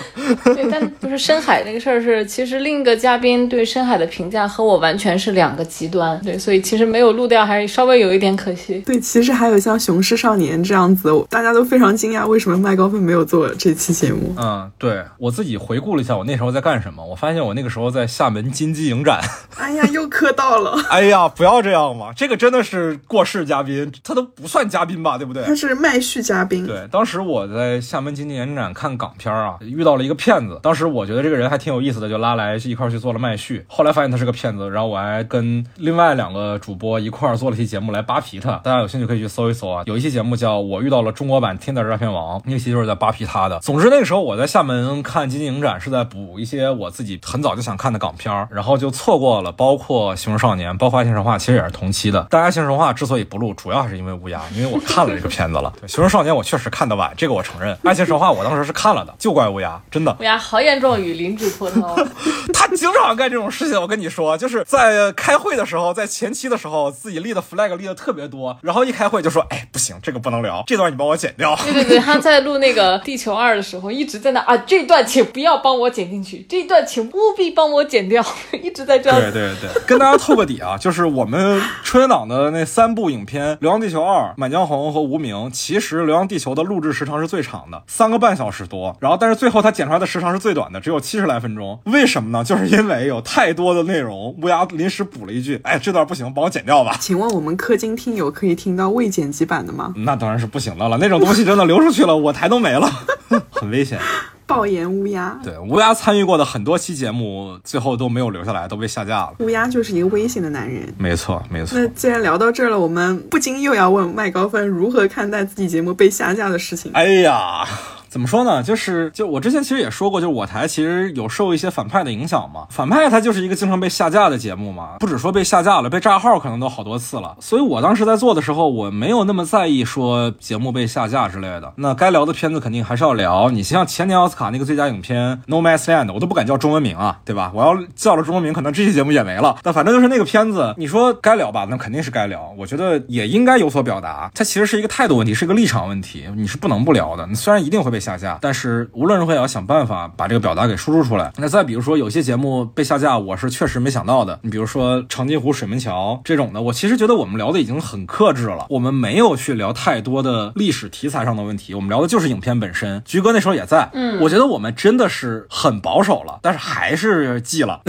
对，但深海那个事儿是，其实另一个嘉宾对深海的评价和我完全是两个极端，对，所以其实没有录掉还是稍微有一点可惜。对，其实还有像《雄狮少年》这样子，大家都非常惊讶，为什么麦高芬没有做这期节目？嗯，对我自己回顾了一下，我那时候在干什么？我发现我那个时候在厦门金鸡影展。哎呀，又磕到了！<laughs> 哎呀，不要这样嘛，这个真的是过世嘉宾，他都不算嘉宾吧，对不对？他是麦序嘉宾。对，当时我在厦门金鸡影展看港片啊，遇到了一个骗子。当时我觉得这个人还挺有意思的，就拉来一块去做了麦序。后来发现他是个骗子，然后我还跟另外两个主播一块做了期节目来扒皮他。大家有兴趣可以去搜一搜啊，有一期节目叫《我遇到了中国版 Tinder 诈骗王》，那期就是在扒皮他的。总之那个时候我在厦门看金鸡影展，是在补一些我自己很早就想看的港片，然后就错过了，包括《熊出少年》，包括《爱情神话》，其实也是同期的。但《爱情神话》之所以不录，主要还是因为乌鸦，因为我看了这个片子了。<laughs>《熊出少年》我确实看得晚，这个我承认。《爱情神话》我当时是看了的，就怪乌鸦，真的。乌鸦好严重，雨林主脱逃。<laughs> 他经常干这种事情，我跟你说，就是在开会的时候，在前期的时候，自己立的 flag 立的特别多，然后一开会就说，哎，不行，这个不能聊，这段你帮我剪掉。<laughs> 对对对，他在录那个《地球二》的时候，一直在那啊，这段请不要帮我剪进去，这段请务必帮我剪掉，<laughs> 一直在这样。对对对，跟大家透个底啊，就是我们春节档的那三部影片《流浪地球二》《满江红》和《无名》，其实《流浪地球》的录制时长是最长的，三个半小时多，然后但是最后他剪出来的时长是最短的，只有七十来分钟。为什么呢？就是因为有太多的内容，乌鸦临时补了一句：“哎，这段不行，帮我剪掉吧。”请问我们氪金听友可以听到未剪辑版的吗？那当然是不行的了，那种东西真的流出去了，我台都没了，<laughs> 很危险。爆言乌鸦，对乌鸦参与过的很多期节目，最后都没有留下来，都被下架了。乌鸦就是一个危险的男人，没错没错。那既然聊到这儿了，我们不禁又要问麦高芬如何看待自己节目被下架的事情。哎呀。怎么说呢？就是就我之前其实也说过，就是我台其实有受一些反派的影响嘛。反派它就是一个经常被下架的节目嘛，不止说被下架了，被炸号可能都好多次了。所以我当时在做的时候，我没有那么在意说节目被下架之类的。那该聊的片子肯定还是要聊。你像前年奥斯卡那个最佳影片《No Man's Land》，我都不敢叫中文名啊，对吧？我要叫了中文名，可能这期节目也没了。但反正就是那个片子，你说该聊吧，那肯定是该聊。我觉得也应该有所表达。它其实是一个态度问题，是一个立场问题，你是不能不聊的。你虽然一定会被下架，但是。无论如何也要想办法把这个表达给输出出来。那再比如说，有些节目被下架，我是确实没想到的。你比如说长津湖水门桥这种的，我其实觉得我们聊的已经很克制了，我们没有去聊太多的历史题材上的问题，我们聊的就是影片本身。菊哥那时候也在，嗯，我觉得我们真的是很保守了，但是还是记了。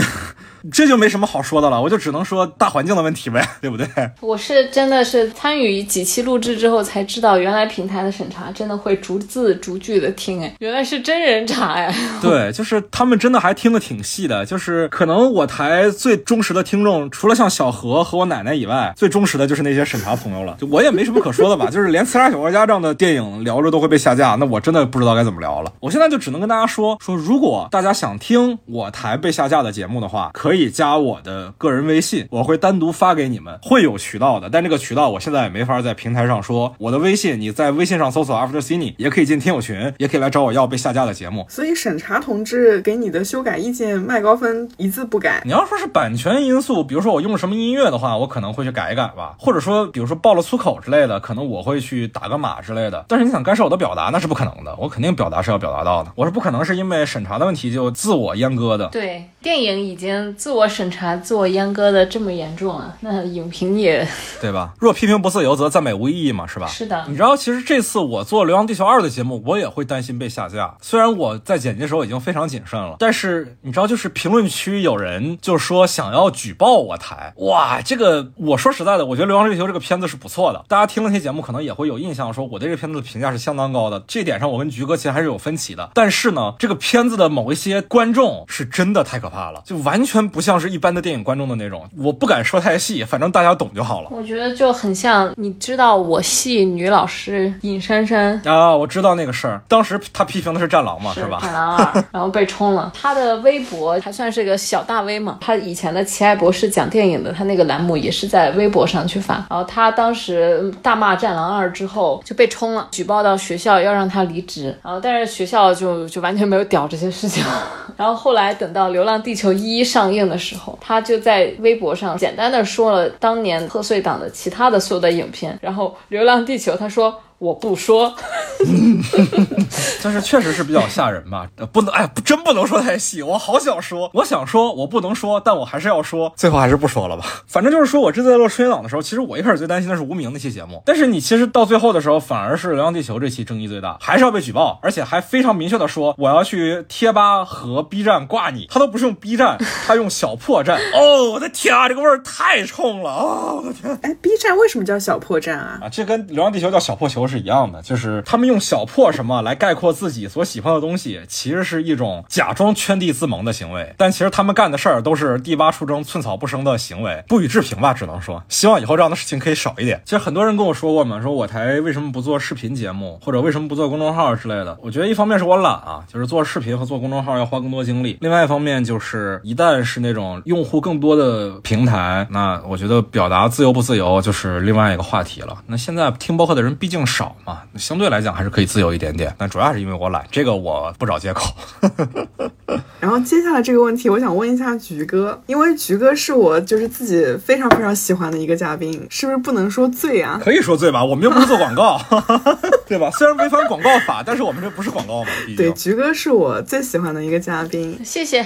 这就没什么好说的了，我就只能说大环境的问题呗，<laughs> 对不对？我是真的是参与几期录制之后才知道，原来平台的审查真的会逐字逐句的听，哎，原来是真人查哎。<laughs> <laughs> 对，就是他们真的还听得挺细的，就是可能我台最忠实的听众，除了像小何和我奶奶以外，最忠实的就是那些审查朋友了。就我也没什么可说的吧，就是连《刺杀小说家》这样的电影聊着都会被下架，那我真的不知道该怎么聊了。我现在就只能跟大家说说，如果大家想听我台被下架的节目的话，可以。可以加我的个人微信，我会单独发给你们，会有渠道的。但这个渠道我现在也没法在平台上说。我的微信，你在微信上搜索 After Cine，也可以进听友群，也可以来找我要被下架的节目。所以审查同志给你的修改意见，麦高芬一字不改。你要说是版权因素，比如说我用什么音乐的话，我可能会去改一改吧。或者说，比如说爆了粗口之类的，可能我会去打个码之类的。但是你想干涉我的表达，那是不可能的。我肯定表达是要表达到的，我是不可能是因为审查的问题就自我阉割的。对，电影已经自我审查。自我阉割的这么严重啊？那影评也 <laughs> 对吧？若批评不自由，则赞美无意义嘛，是吧？是的。你知道，其实这次我做《流浪地球二》的节目，我也会担心被下架。虽然我在剪辑的时候已经非常谨慎了，但是你知道，就是评论区有人就说想要举报我台。哇，这个我说实在的，我觉得《流浪地球》这个片子是不错的。大家听了那些节目，可能也会有印象，说我对这个片子的评价是相当高的。这点上，我跟菊哥其实还是有分歧的。但是呢，这个片子的某一些观众是真的太可怕了，就完全不像是一般的电影观众的那种，我不敢说太细，反正大家懂就好了。我觉得就很像，你知道我系女老师尹珊珊啊，我知道那个事儿，当时他批评的是《战狼》嘛，是吧？战狼二，<laughs> 然后被冲了。他的微博还算是个小大 V 嘛，他以前的奇爱博士讲电影的，他那个栏目也是在微博上去发。然后他当时大骂《战狼二》之后就被冲了，举报到学校要让他离职。然后但是学校就就完全没有屌这些事情。<laughs> 然后后来等到《流浪地球一》上映映的时候，他就在微博上简单的说了当年贺岁档的其他的所有的影片。然后《流浪地球》，他说。我不说，<laughs> 但是确实是比较吓人吧？不能，哎，真不能说太细。我好想说，我想说，我不能说，但我还是要说。最后还是不说了吧。反正就是说，我这次在录春节档的时候，其实我一开始最担心的是无名那期节目。但是你其实到最后的时候，反而是《流浪地球》这期争议最大，还是要被举报，而且还非常明确的说我要去贴吧和 B 站挂你。他都不是用 B 站，他用小破站。哦，我的天啊，这个味儿太冲了啊！我的天，哎，B 站为什么叫小破站啊？啊，这跟《流浪地球》叫小破球是。是一样的，就是他们用小破什么来概括自己所喜欢的东西，其实是一种假装圈地自萌的行为。但其实他们干的事儿都是地八出征、寸草不生的行为，不予置评吧，只能说希望以后这样的事情可以少一点。其实很多人跟我说过嘛，说我台为什么不做视频节目，或者为什么不做公众号之类的。我觉得一方面是我懒啊，就是做视频和做公众号要花更多精力；另外一方面就是一旦是那种用户更多的平台，那我觉得表达自由不自由就是另外一个话题了。那现在听播客的人毕竟是。少嘛，相对来讲还是可以自由一点点，但主要是因为我懒，这个我不找借口。<laughs> 然后接下来这个问题，我想问一下菊哥，因为菊哥是我就是自己非常非常喜欢的一个嘉宾，是不是不能说醉啊？可以说醉吧，我们又不是做广告，<laughs> 对吧？虽然违反广告法，但是我们这不是广告嘛。<laughs> 对，菊哥是我最喜欢的一个嘉宾，谢谢。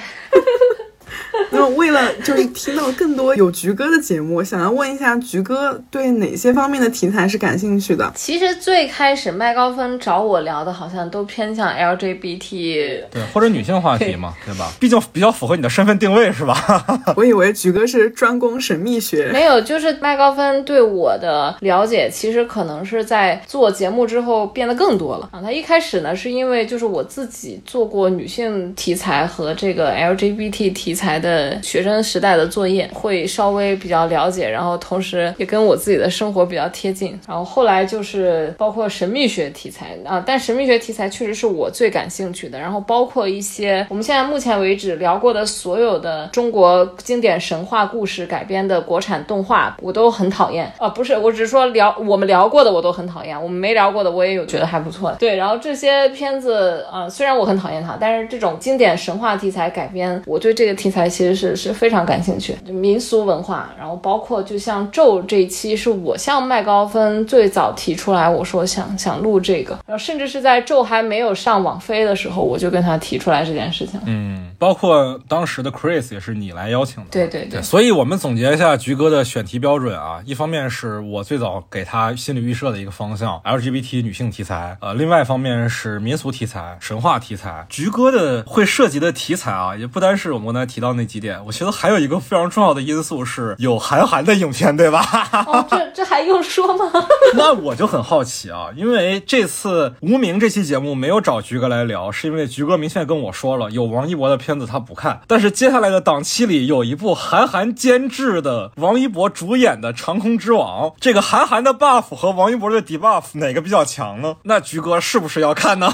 <laughs> 那，为了就是听到更多有菊哥的节目，想要问一下菊哥对哪些方面的题材是感兴趣的？其实最开始麦高芬找我聊的，好像都偏向 LGBT，对，或者女性话题嘛，对吧？毕竟比较符合你的身份定位，是吧？<laughs> 我以为菊哥是专攻神秘学，没有，就是麦高芬对我的了解，其实可能是在做节目之后变得更多了啊。他一开始呢，是因为就是我自己做过女性题材和这个 LGBT 题材。的学生时代的作业会稍微比较了解，然后同时也跟我自己的生活比较贴近。然后后来就是包括神秘学题材啊，但神秘学题材确实是我最感兴趣的。然后包括一些我们现在目前为止聊过的所有的中国经典神话故事改编的国产动画，我都很讨厌啊。不是，我只是说聊我们聊过的我都很讨厌，我们没聊过的我也有觉得还不错的。对，然后这些片子啊，虽然我很讨厌它，但是这种经典神话题材改编，我对这个题材。其实是是非常感兴趣，就民俗文化，然后包括就像咒这一期是我向麦高芬最早提出来，我说想想录这个，然后甚至是在咒还没有上网飞的时候，我就跟他提出来这件事情。嗯，包括当时的 Chris 也是你来邀请的。对对对。所以我们总结一下菊哥的选题标准啊，一方面是我最早给他心理预设的一个方向，LGBT 女性题材，呃，另外一方面是民俗题材、神话题材。菊哥的会涉及的题材啊，也不单是我们刚才提到。那几点，我觉得还有一个非常重要的因素是有韩寒的影片，对吧？哦，这这还用说吗？<laughs> 那我就很好奇啊，因为这次无名这期节目没有找菊哥来聊，是因为菊哥明确跟我说了，有王一博的片子他不看。但是接下来的档期里有一部韩寒监制的、王一博主演的《长空之王》，这个韩寒的 buff 和王一博的 debuff 哪个比较强呢？那菊哥是不是要看呢？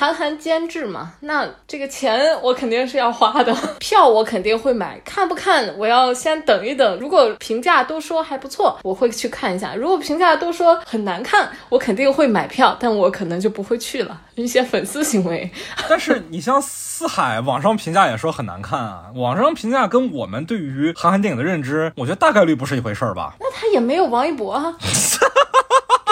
韩寒监制嘛，那这个钱我肯定是要花的，票 <laughs> 我肯。肯定会买，看不看我要先等一等。如果评价都说还不错，我会去看一下；如果评价都说很难看，我肯定会买票，但我可能就不会去了。<laughs> 一些粉丝行为。<laughs> 但是你像四海，网上评价也说很难看啊。网上评价跟我们对于韩寒电影的认知，我觉得大概率不是一回事儿吧？<laughs> 那他也没有王一博啊。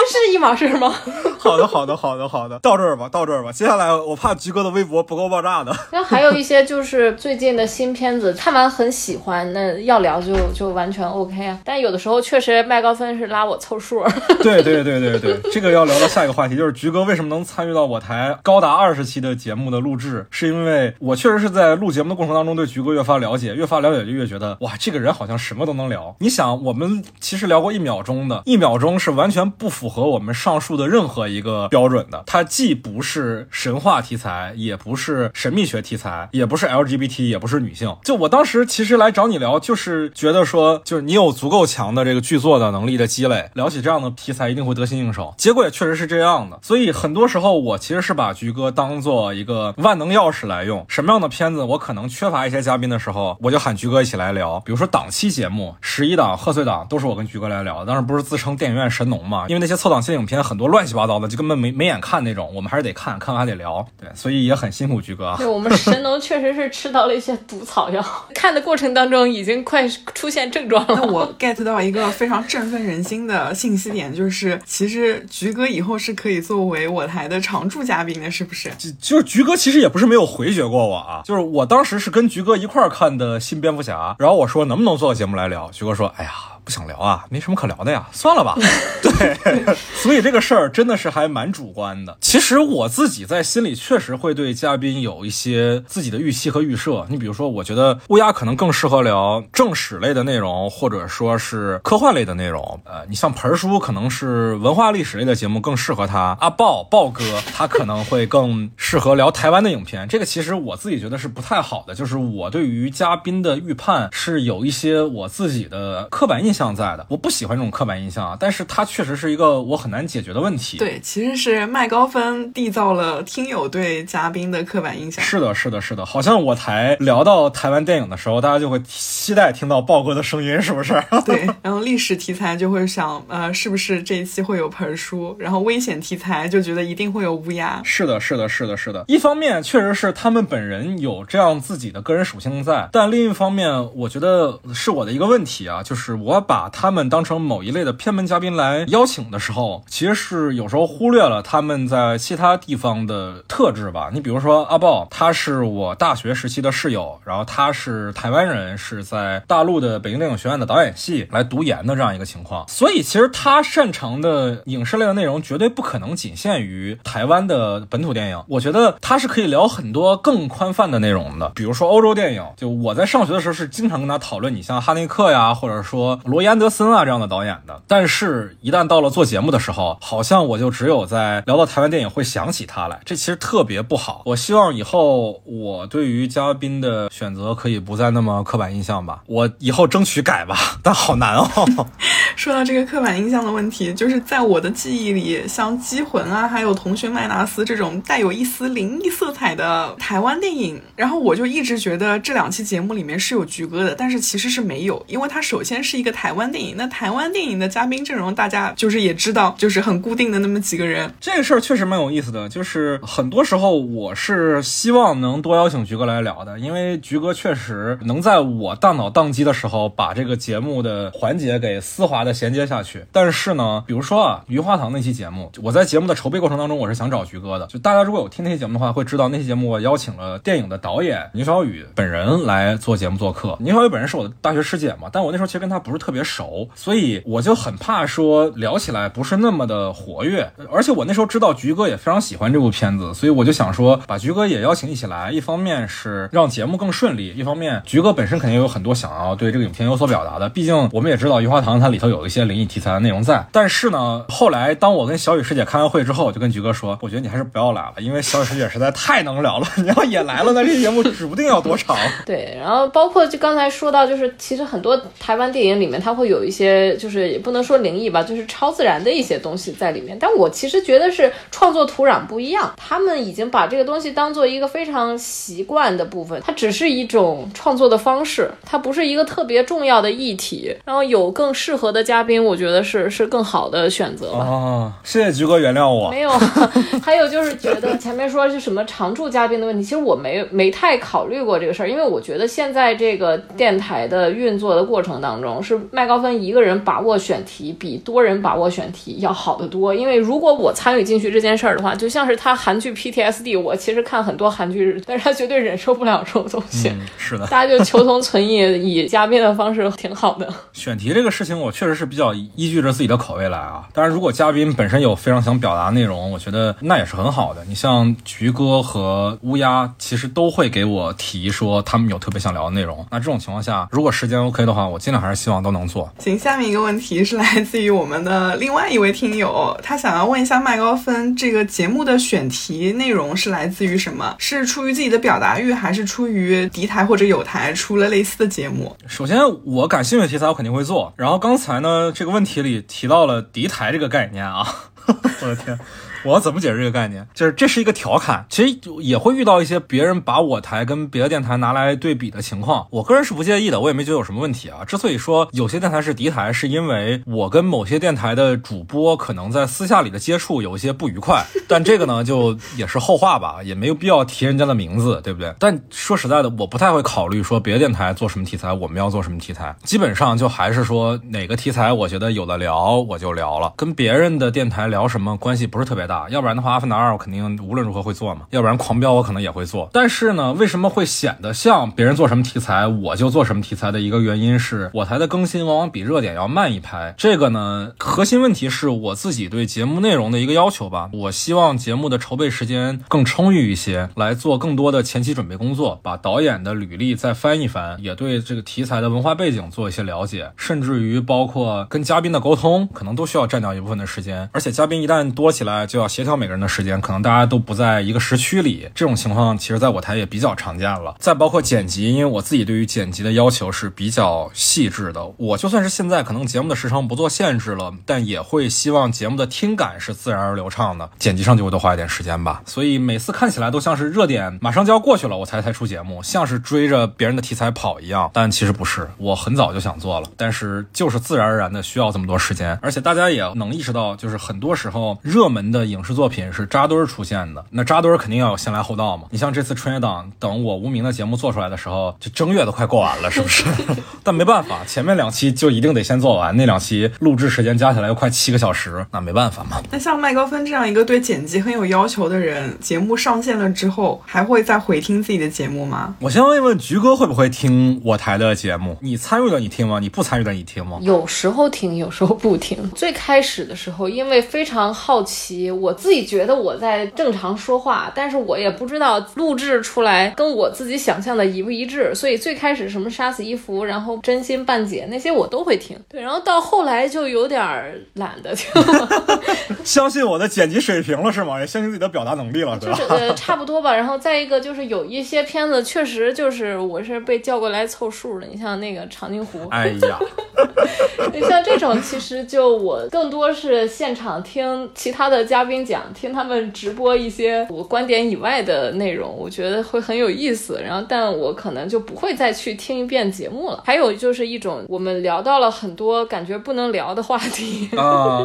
是一码事吗？<laughs> 好的，好的，好的，好的，到这儿吧，到这儿吧。接下来我怕菊哥的微博不够爆炸的。<laughs> 那还有一些就是最近的新片子，看完很喜欢，那要聊就就完全 OK 啊。但有的时候确实麦高芬是拉我凑数。<laughs> 对对对对对，这个要聊到下一个话题，就是菊哥为什么能参与到我台高达二十期的节目的录制，是因为我确实是在录节目的过程当中对菊哥越发了解，越发了解就越觉得哇，这个人好像什么都能聊。你想，我们其实聊过一秒钟的，一秒钟是完全不符合。和我们上述的任何一个标准的。它既不是神话题材，也不是神秘学题材，也不是 LGBT，也不是女性。就我当时其实来找你聊，就是觉得说，就是你有足够强的这个剧作的能力的积累，聊起这样的题材一定会得心应手。结果也确实是这样的。所以很多时候，我其实是把菊哥当做一个万能钥匙来用。什么样的片子我可能缺乏一些嘉宾的时候，我就喊菊哥一起来聊。比如说档期节目，十一档、贺岁档都是我跟菊哥来聊。当时不是自称电影院神农嘛，因为那些策凑档期影片很多乱七八糟的，就根本没没眼看那种，我们还是得看看完还得聊。对，所以也很辛苦菊哥。对，我们神农确实是吃到了一些毒草药，看的过程当中已经快出现症状了。那我 get 到一个非常振奋人心的信息点，就是其实菊哥以后是可以作为我台的常驻嘉宾的，是不是？就就是菊哥其实也不是没有回绝过我啊，就是我当时是跟菊哥一块儿看的新蝙蝠侠，然后我说能不能做个节目来聊，菊哥说，哎呀。不想聊啊，没什么可聊的呀，算了吧。<laughs> 对，<laughs> 所以这个事儿真的是还蛮主观的。其实我自己在心里确实会对嘉宾有一些自己的预期和预设。你比如说，我觉得乌鸦可能更适合聊正史类的内容，或者说是科幻类的内容。呃，你像盆叔可能是文化历史类的节目更适合他。阿豹豹哥他可能会更适合聊台湾的影片。这个其实我自己觉得是不太好的，就是我对于嘉宾的预判是有一些我自己的刻板印象。象在的，我不喜欢这种刻板印象啊，但是它确实是一个我很难解决的问题。对，其实是麦高芬缔造了听友对嘉宾的刻板印象。是的，是的，是的，好像我台聊到台湾电影的时候，大家就会期待听到豹哥的声音，是不是？<laughs> 对，然后历史题材就会想，呃，是不是这一期会有盆叔？然后危险题材就觉得一定会有乌鸦。是的，是的，是的，是的。一方面确实是他们本人有这样自己的个人属性在，但另一方面，我觉得是我的一个问题啊，就是我。把他们当成某一类的偏门嘉宾来邀请的时候，其实是有时候忽略了他们在其他地方的特质吧。你比如说阿豹，他是我大学时期的室友，然后他是台湾人，是在大陆的北京电影学院的导演系来读研的这样一个情况。所以其实他擅长的影视类的内容绝对不可能仅限于台湾的本土电影。我觉得他是可以聊很多更宽泛的内容的，比如说欧洲电影。就我在上学的时候是经常跟他讨论，你像哈内克呀，或者说罗。伊安德森啊，这样的导演的，但是，一旦到了做节目的时候，好像我就只有在聊到台湾电影会想起他来，这其实特别不好。我希望以后我对于嘉宾的选择可以不再那么刻板印象吧，我以后争取改吧，但好难哦。<laughs> 说到这个刻板印象的问题，就是在我的记忆里，像《机魂》啊，还有《同学麦纳斯》这种带有一丝灵异色彩的台湾电影，然后我就一直觉得这两期节目里面是有菊哥的，但是其实是没有，因为他首先是一个台。湾电影，那台湾电影的嘉宾阵容，大家就是也知道，就是很固定的那么几个人。这个事儿确实蛮有意思的，就是很多时候我是希望能多邀请菊哥来聊的，因为菊哥确实能在我大脑宕机的时候，把这个节目的环节给丝滑的衔接下去。但是呢，比如说啊，《余花堂》那期节目，我在节目的筹备过程当中，我是想找菊哥的。就大家如果有听那期节目的话，会知道那期节目我邀请了电影的导演宁小雨本人来做节目做客。宁小雨本人是我的大学师姐嘛，但我那时候其实跟他不是特特别。熟，所以我就很怕说聊起来不是那么的活跃，而且我那时候知道菊哥也非常喜欢这部片子，所以我就想说把菊哥也邀请一起来，一方面是让节目更顺利，一方面菊哥本身肯定有很多想要对这个影片有所表达的，毕竟我们也知道《余华堂》它里头有一些灵异题材的内容在。但是呢，后来当我跟小雨师姐开完会之后，我就跟菊哥说，我觉得你还是不要来了，因为小雨师姐实在太能聊了，你要也来了，那这节目指不定要多长。对，然后包括就刚才说到，就是其实很多台湾电影里面它。它会有一些，就是也不能说灵异吧，就是超自然的一些东西在里面。但我其实觉得是创作土壤不一样，他们已经把这个东西当做一个非常习惯的部分，它只是一种创作的方式，它不是一个特别重要的议题。然后有更适合的嘉宾，我觉得是是更好的选择吧。哦，谢谢菊哥原谅我。没有，<laughs> 还有就是觉得前面说是什么常驻嘉宾的问题，其实我没没太考虑过这个事儿，因为我觉得现在这个电台的运作的过程当中是。麦高芬一个人把握选题比多人把握选题要好得多，因为如果我参与进去这件事儿的话，就像是他韩剧 PTSD，我其实看很多韩剧，但是他绝对忍受不了这种东西。是的，大家就求同存异，以嘉宾的方式挺好的。选题这个事情，我确实是比较依据着自己的口味来啊。当然，如果嘉宾本身有非常想表达内容，我觉得那也是很好的。你像菊哥和乌鸦，其实都会给我提说他们有特别想聊的内容。那这种情况下，如果时间 OK 的话，我尽量还是希望都能。能做。行，下面一个问题是来自于我们的另外一位听友，他想要问一下麦高芬这个节目的选题内容是来自于什么？是出于自己的表达欲，还是出于敌台或者友台出了类似的节目？首先，我感兴趣的题材我肯定会做。然后刚才呢，这个问题里提到了敌台这个概念啊，<laughs> 我的天。我要怎么解释这个概念？就是这是一个调侃，其实也会遇到一些别人把我台跟别的电台拿来对比的情况。我个人是不介意的，我也没觉得有什么问题啊。之所以说有些电台是敌台，是因为我跟某些电台的主播可能在私下里的接触有一些不愉快，<laughs> 但这个呢就也是后话吧，也没有必要提人家的名字，对不对？但说实在的，我不太会考虑说别的电台做什么题材，我们要做什么题材，基本上就还是说哪个题材我觉得有的聊我就聊了，跟别人的电台聊什么关系不是特别大，要不然的话阿凡。达二我肯定无论如何会做嘛，要不然狂飙我可能也会做。但是呢，为什么会显得像别人做什么题材我就做什么题材的一个原因是我台的更新往往比热点要慢一拍。这个呢，核心问题是我自己对节目内容的一个要求吧。我希望节目的筹备时间更充裕一些，来做更多的前期准备工作，把导演的履历再翻一翻，也对这个题材的文化背景做一些了解，甚至于包括跟嘉宾的沟通，可能都需要占掉一部分的时间。而且嘉宾一旦多起来，就要协调每个人的。时间可能大家都不在一个时区里，这种情况其实在我台也比较常见了。再包括剪辑，因为我自己对于剪辑的要求是比较细致的。我就算是现在可能节目的时长不做限制了，但也会希望节目的听感是自然而流畅的，剪辑上就会多花一点时间吧。所以每次看起来都像是热点马上就要过去了，我才才出节目，像是追着别人的题材跑一样。但其实不是，我很早就想做了，但是就是自然而然的需要这么多时间。而且大家也能意识到，就是很多时候热门的影视作品是。扎堆儿出现的，那扎堆儿肯定要有先来后到嘛。你像这次春节档，等我无名的节目做出来的时候，就正月都快过完了，是不是？<laughs> 但没办法，前面两期就一定得先做完，那两期录制时间加起来又快七个小时，那没办法嘛。那像麦高芬这样一个对剪辑很有要求的人，节目上线了之后，还会再回听自己的节目吗？我先问一问菊哥会不会听我台的节目？你参与的你听吗？你不参与的你听吗？有时候听，有时候不听。最开始的时候，因为非常好奇，我自己觉得。我在正常说话，但是我也不知道录制出来跟我自己想象的一不一致，所以最开始什么杀死伊芙，然后真心半解那些我都会听，对，然后到后来就有点懒得听，相信我的剪辑水平了是吗？也相信自己的表达能力了，对吧？呃，差不多吧。然后再一个就是有一些片子确实就是我是被叫过来凑数的，你像那个长津湖，哎呀，<laughs> 你像这种其实就我更多是现场听其他的嘉宾讲，听他们。们直播一些我观点以外的内容，我觉得会很有意思。然后，但我可能就不会再去听一遍节目了。还有就是一种，我们聊到了很多感觉不能聊的话题，<laughs>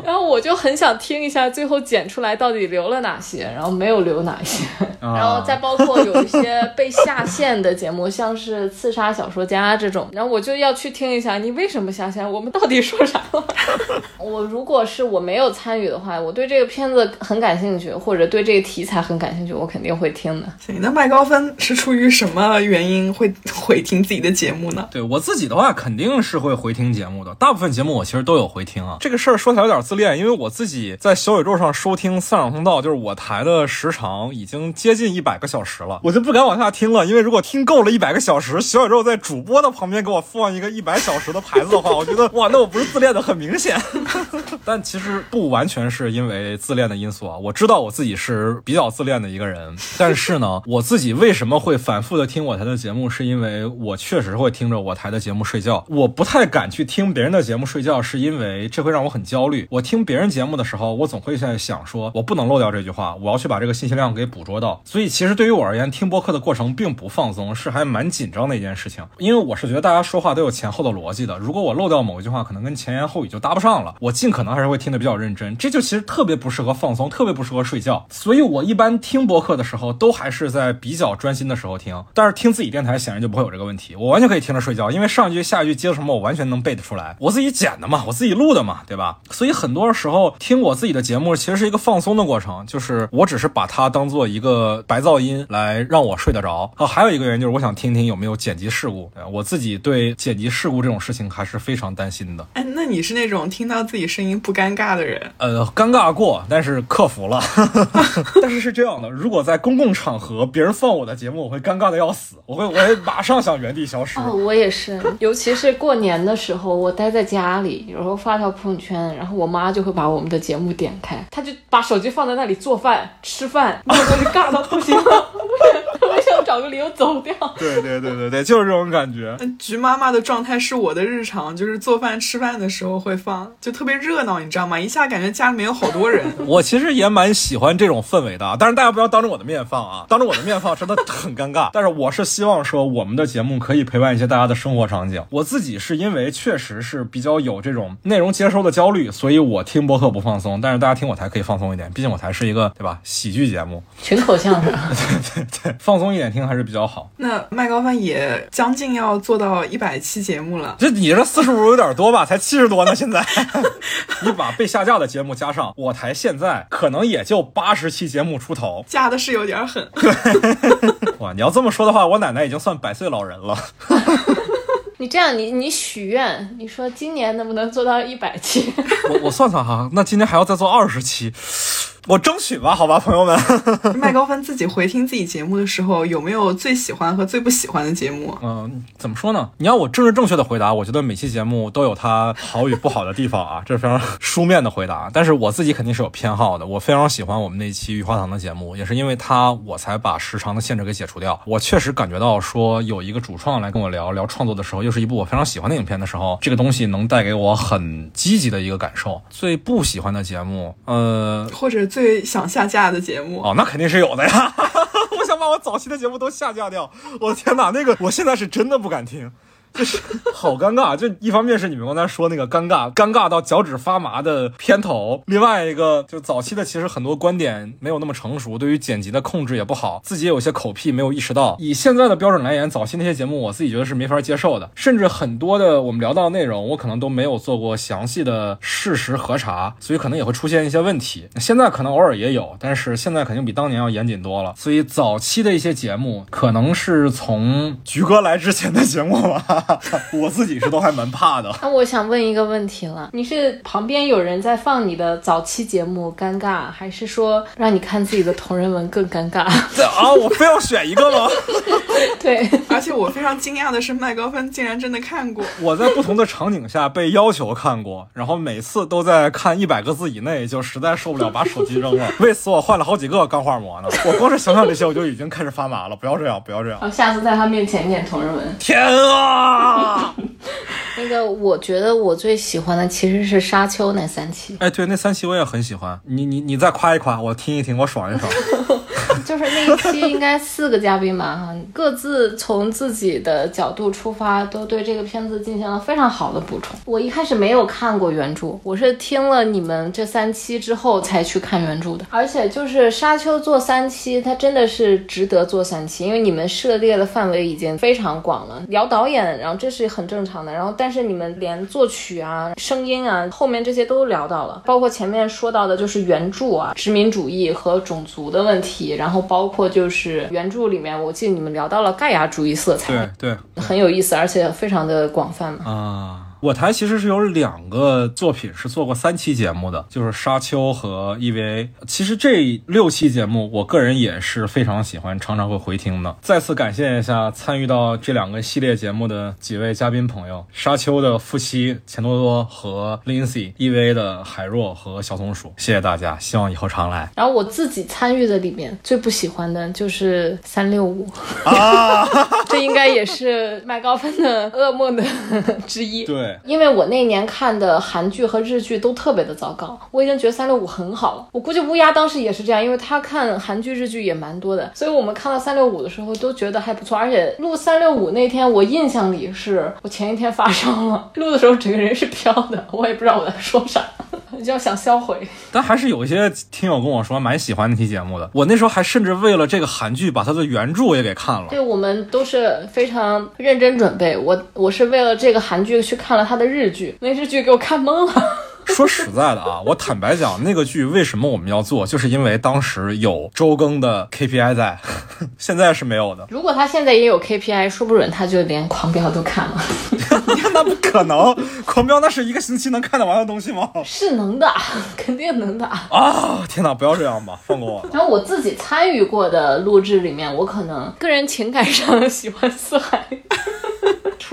然后我就很想听一下最后剪出来到底留了哪些，然后没有留哪些。然后再包括有一些被下线的节目，像是《刺杀小说家》这种，然后我就要去听一下你为什么下线，我们到底说啥了。<laughs> 我如果是我没有参与的话，我对这个片子很感兴趣。或者对这个题材很感兴趣，我肯定会听的。行，那麦高芬是出于什么原因会回听自己的节目呢？对我自己的话，肯定是会回听节目的。大部分节目我其实都有回听啊。这个事儿说起来有点自恋，因为我自己在小宇宙上收听《散场通道》，就是我台的时长已经接近一百个小时了，我就不敢往下听了。因为如果听够了一百个小时，小宇宙在主播的旁边给我放一个一百小时的牌子的话，我觉得哇，那我不是自恋的很明显。<laughs> 但其实不完全是因为自恋的因素啊，我知道。我自己是比较自恋的一个人，<laughs> 但是呢，我自己为什么会反复的听我台的节目，是因为我确实会听着我台的节目睡觉。我不太敢去听别人的节目睡觉，是因为这会让我很焦虑。我听别人节目的时候，我总会在想，说我不能漏掉这句话，我要去把这个信息量给捕捉到。所以其实对于我而言，听播客的过程并不放松，是还蛮紧张的一件事情。因为我是觉得大家说话都有前后的逻辑的，如果我漏掉某一句话，可能跟前言后语就搭不上了。我尽可能还是会听得比较认真，这就其实特别不适合放松，特别不适合睡。睡觉，所以我一般听播客的时候，都还是在比较专心的时候听。但是听自己电台显然就不会有这个问题，我完全可以听着睡觉，因为上一句下一句接什么，我完全能背得出来。我自己剪的嘛，我自己录的嘛，对吧？所以很多时候听我自己的节目，其实是一个放松的过程，就是我只是把它当做一个白噪音来让我睡得着。啊，还有一个原因就是我想听听有没有剪辑事故。我自己对剪辑事故这种事情还是非常担心的。哎，那你是那种听到自己声音不尴尬的人？呃，尴尬过，但是克服了。<laughs> 但是是这样的，如果在公共场合别人放我的节目，我会尴尬的要死，我会我会马上想原地消失。哦，我也是，尤其是过年的时候，我待在家里，有时候发条朋友圈，然后我妈就会把我们的节目点开，她就把手机放在那里做饭吃饭，我就尬到不行了，<laughs> 我想找个理由走掉。对对对对对，就是这种感觉。菊妈妈的状态是我的日常，就是做饭吃饭的时候会放，就特别热闹，你知道吗？一下感觉家里面有好多人。<laughs> 我其实也蛮喜欢这种氛围的，但是大家不要当着我的面放啊，当着我的面放真的很尴尬。<laughs> 但是我是希望说我们的节目可以陪伴一些大家的生活场景。我自己是因为确实是比较有这种内容接收的焦虑，所以我听播客不放松，但是大家听我台可以放松一点，毕竟我台是一个对吧喜剧节目，群口相声。<laughs> 对对对，放松一点听还是比较好。那麦高芬也将近要做到一百期节目了，这你这四十五有点多吧？才七十多呢，现在 <laughs> 你把被下架的节目加上，我台现在可能也就八十期节目出头，加的是有点狠。<laughs> 哇，你要这么说的话，我奶奶已经算百岁老人了。<laughs> 你这样，你你许愿，你说今年能不能做到一百期？我我算算哈，那今年还要再做二十期。我争取吧，好吧，朋友们。<laughs> 麦高芬自己回听自己节目的时候，有没有最喜欢和最不喜欢的节目？嗯，怎么说呢？你要我政治正确的回答，我觉得每期节目都有它好与不好的地方啊，<laughs> 这是非常书面的回答。但是我自己肯定是有偏好的，我非常喜欢我们那期《雨花堂》的节目，也是因为它我才把时长的限制给解除掉。我确实感觉到说有一个主创来跟我聊聊创作的时候，又是一部我非常喜欢的影片的时候，这个东西能带给我很积极的一个感受。最不喜欢的节目，呃，或者最想下。架的节目哦，那肯定是有的呀！<laughs> 我想把我早期的节目都下架掉。我的天哪，那个我现在是真的不敢听。就 <laughs> 是好尴尬，就一方面是你们刚才说那个尴尬，尴尬到脚趾发麻的片头；另外一个就早期的，其实很多观点没有那么成熟，对于剪辑的控制也不好，自己也有些口癖没有意识到。以现在的标准来言，早期那些节目我自己觉得是没法接受的，甚至很多的我们聊到的内容，我可能都没有做过详细的事实核查，所以可能也会出现一些问题。现在可能偶尔也有，但是现在肯定比当年要严谨多了。所以早期的一些节目，可能是从菊哥来之前的节目吧。<laughs> 我自己是都还蛮怕的。那我想问一个问题了，你是旁边有人在放你的早期节目尴尬，还是说让你看自己的同人文更尴尬？<laughs> 啊，我非要选一个吗？<laughs> 对，而且我非常惊讶的是，麦高芬竟然真的看过。我在不同的场景下被要求看过，然后每次都在看一百个字以内，就实在受不了，把手机扔了。为此我换了好几个钢化膜呢。我光是想想这些，我就已经开始发麻了。不要这样，不要这样。好，下次在他面前念同人文。天啊！<laughs> 那个，我觉得我最喜欢的其实是沙丘那三期。哎，对，那三期我也很喜欢。你你你再夸一夸，我听一听，我爽一爽。<laughs> <laughs> 就是那一期应该四个嘉宾吧，哈，各自从自己的角度出发，都对这个片子进行了非常好的补充。我一开始没有看过原著，我是听了你们这三期之后才去看原著的。而且就是沙丘做三期，它真的是值得做三期，因为你们涉猎的范围已经非常广了。聊导演，然后这是很正常的，然后但是你们连作曲啊、声音啊，后面这些都聊到了，包括前面说到的就是原著啊、殖民主义和种族的问题。然后包括就是原著里面，我记得你们聊到了盖亚主义色彩，对对，很有意思，而且非常的广泛嘛。啊。我台其实是有两个作品是做过三期节目的，就是《沙丘》和 EVA。其实这六期节目，我个人也是非常喜欢，常常会回听的。再次感谢一下参与到这两个系列节目的几位嘉宾朋友：《沙丘》的夫妻钱多多和 Lindsay，EVA 的海若和小松鼠。谢谢大家，希望以后常来。然后我自己参与的里面最不喜欢的就是三六五啊，<laughs> 这应该也是麦高芬的 <laughs> 噩梦的 <laughs> 之一。对。因为我那年看的韩剧和日剧都特别的糟糕，我已经觉得三六五很好了。我估计乌鸦当时也是这样，因为他看韩剧日剧也蛮多的，所以我们看到三六五的时候都觉得还不错。而且录三六五那天，我印象里是我前一天发烧了，录的时候整个人是飘的，我也不知道我在说啥，就要想销毁。但还是有一些听友跟我说蛮喜欢那期节目的，我那时候还甚至为了这个韩剧把它的原著也给看了。对，我们都是非常认真准备，我我是为了这个韩剧去看了。他的日剧，那日剧给我看懵了。<laughs> 说实在的啊，我坦白讲，那个剧为什么我们要做，就是因为当时有周更的 KPI 在，<laughs> 现在是没有的。如果他现在也有 KPI，说不准他就连狂飙都看了。<laughs> 那不可能，狂飙那是一个星期能看得完的东西吗？是能的，肯定能的。啊，天哪，不要这样吧，放过我。然后我自己参与过的录制里面，我可能个人情感上喜欢四海。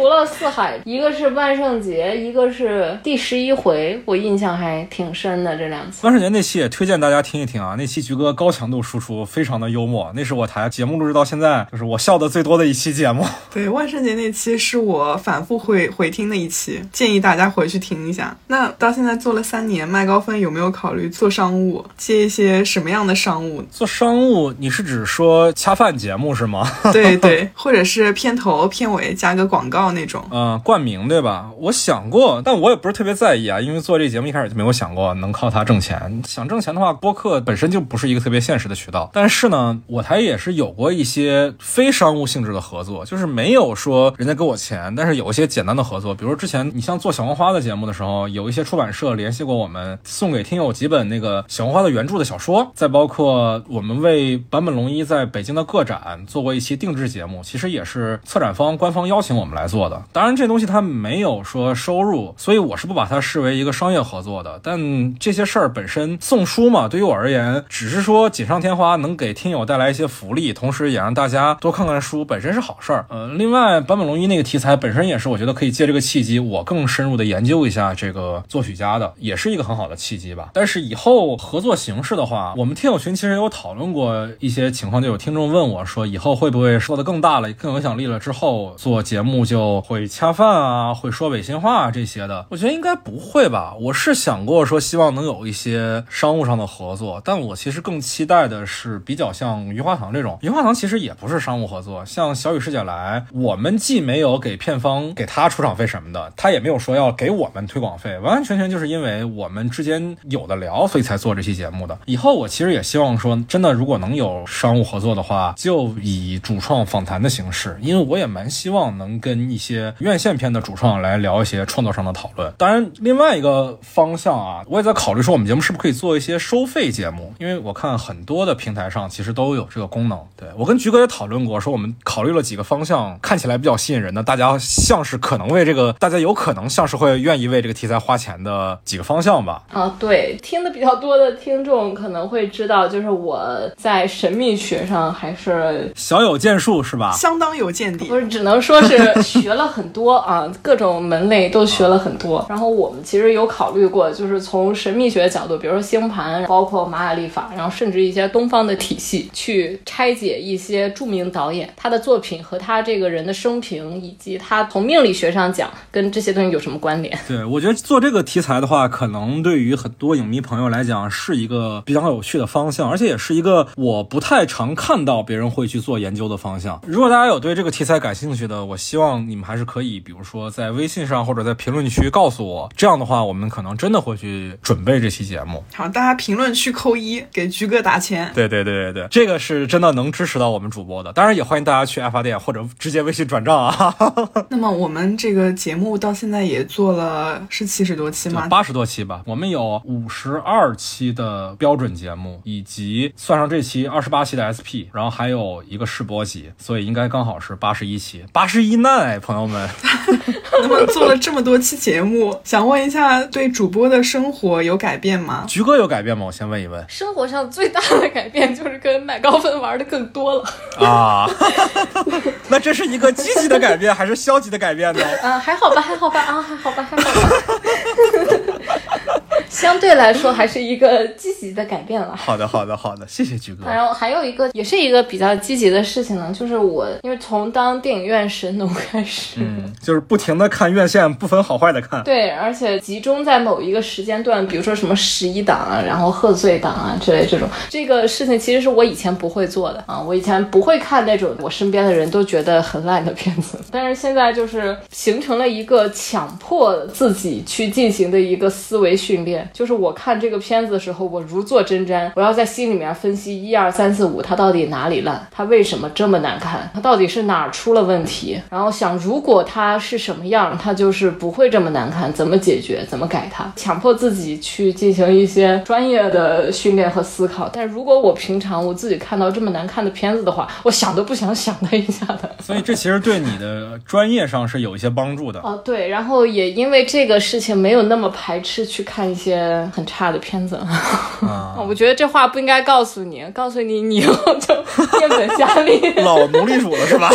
除了四海，一个是万圣节，一个是第十一回，我印象还挺深的。这两次万圣节那期也推荐大家听一听啊，那期菊哥高强度输出，非常的幽默，那是我台节目录制到现在就是我笑的最多的一期节目。<laughs> 对，万圣节那期是我反复回回听的一期，建议大家回去听一下。那到现在做了三年，麦高芬有没有考虑做商务，接一些什么样的商务？做商务，你是指说恰饭节目是吗？对对，<laughs> 或者是片头片尾加个广告那种。嗯，冠名对吧？我想过，但我也不是特别在意啊，因为做这节目一开始就没有想过能靠它挣钱。想挣钱的话，播客本身就不是一个特别现实的渠道。但是呢，我台也是有过一些非商务性质的合作，就是没有说人家给我钱，但是有一些简单的合作，比如之前你像做小红花的节目的时候，有一些出版社联系过我们，送给听友几本那个小红花的原著的小说，再包括我们为坂本龙一在北京的个展做过一期定制节目，其实也是策展方官方邀请我们来做的。当然，这东西它没有说收入，所以我是不把它视为一个商业合作的。但这些事儿本身送书嘛，对于我而言，只是说锦上添花，能给听友带来一些福利，同时也让大家多看看书，本身是好事儿。呃，另外，坂本龙一那个题材本身也是我觉得可以借这个契机，我更深入的研究一下这个作曲家的，也是一个很好的契机吧。但是以后合作形式的话，我们听友群其实有讨论过一些情况，就有听众问我说，以后会不会做的更大了、更有影响力了之后，做节目就哦会恰饭啊，会说违心话啊这些的？我觉得应该不会吧。我是想过说，希望能有一些商务上的合作，但我其实更期待的是比较像余华堂这种。余华堂其实也不是商务合作，像小雨师姐来，我们既没有给片方给他出场费什么的，他也没有说要给我们推广费，完完全全就是因为我们之间有的聊，所以才做这期节目的。以后我其实也希望说，真的如果能有商务合作的话，就以主创访谈的形式，因为我也蛮希望能跟一些院线片的主创来聊一些创作上的讨论。当然，另外一个方向啊，我也在考虑说，我们节目是不是可以做一些收费节目？因为我看很多的平台上其实都有这个功能。对我跟菊哥也讨论过，说我们考虑了几个方向，看起来比较吸引人的，大家像是可能为这个，大家有可能像是会愿意为这个题材花钱的几个方向吧。啊，对，听的比较多的听众可能会知道，就是我在神秘学上还是小有建树是吧？相当有见地。不是，只能说是 <laughs> 学了很多啊，各种门类都学了很多。然后我们其实有考虑过，就是从神秘学的角度，比如说星盘，包括玛雅历法，然后甚至一些东方的体系，去拆解一些著名导演他的作品和他这个人的生平，以及他从命理学上讲跟这些东西有什么关联。对，<laughs> 我觉得做这个题材的话，可能对于很多影迷朋友来讲是一个比较有趣的方向，而且也是一个我不太常看到别人会去做研究的方向。如果大家有对这个题材感兴趣的，我希望你们还是可以，比如说在微信上或者在评论区告诉我，这样的话，我们可能真的会去准备这期节目。好，大家评论区扣一，给菊哥打钱。对对对对对，这个是真的能支持到我们主播的，当然也欢迎大家去爱发电或者直接微信转账啊。<laughs> 那么我们这个节目到现在也做了是七十多期吗？八十多期吧，我们有五十二期的标准节目，以及算上这期二十八期的 SP，然后还有一个试播集，所以应该刚好是八十一期，八十一难哎，朋友们。<laughs> 那么做了这么多期节目，<laughs> 想问一下，对主播的生活有改变吗？菊哥有改变吗？我先问一问。生活上最大的改变就是跟麦高芬玩的更多了啊。<laughs> 那这是一个积极的改变还是消极的改变呢？啊，还好吧，还好吧，啊，还好吧，还好吧。<laughs> 相对来说，还是一个积极的改变了。好的，好的，好的，谢谢菊哥。然后还有一个，也是一个比较积极的事情呢，就是我因为从当电影院神农开始，嗯，就是不停的看院线，不分好坏的看。对，而且集中在某一个时间段，比如说什么十一档啊，然后贺岁档啊之类这种，这个事情其实是我以前不会做的啊，我以前不会看那种我身边的人都觉得很烂的片子，但是现在就是形成了一个强迫自己去进行的一个思维训练。就是我看这个片子的时候，我如坐针毡，我要在心里面分析一二三四五，它到底哪里烂，它为什么这么难看，它到底是哪儿出了问题，然后想如果它是什么样，它就是不会这么难看，怎么解决，怎么改它，强迫自己去进行一些专业的训练和思考。但如果我平常我自己看到这么难看的片子的话，我想都不想想它一下的。所以这其实对你的专业上是有一些帮助的。哦，对，然后也因为这个事情没有那么排斥去看一些很差的片子。啊，<laughs> 我觉得这话不应该告诉你，告诉你你以后就变本加厉。<laughs> 老奴隶主了是吧？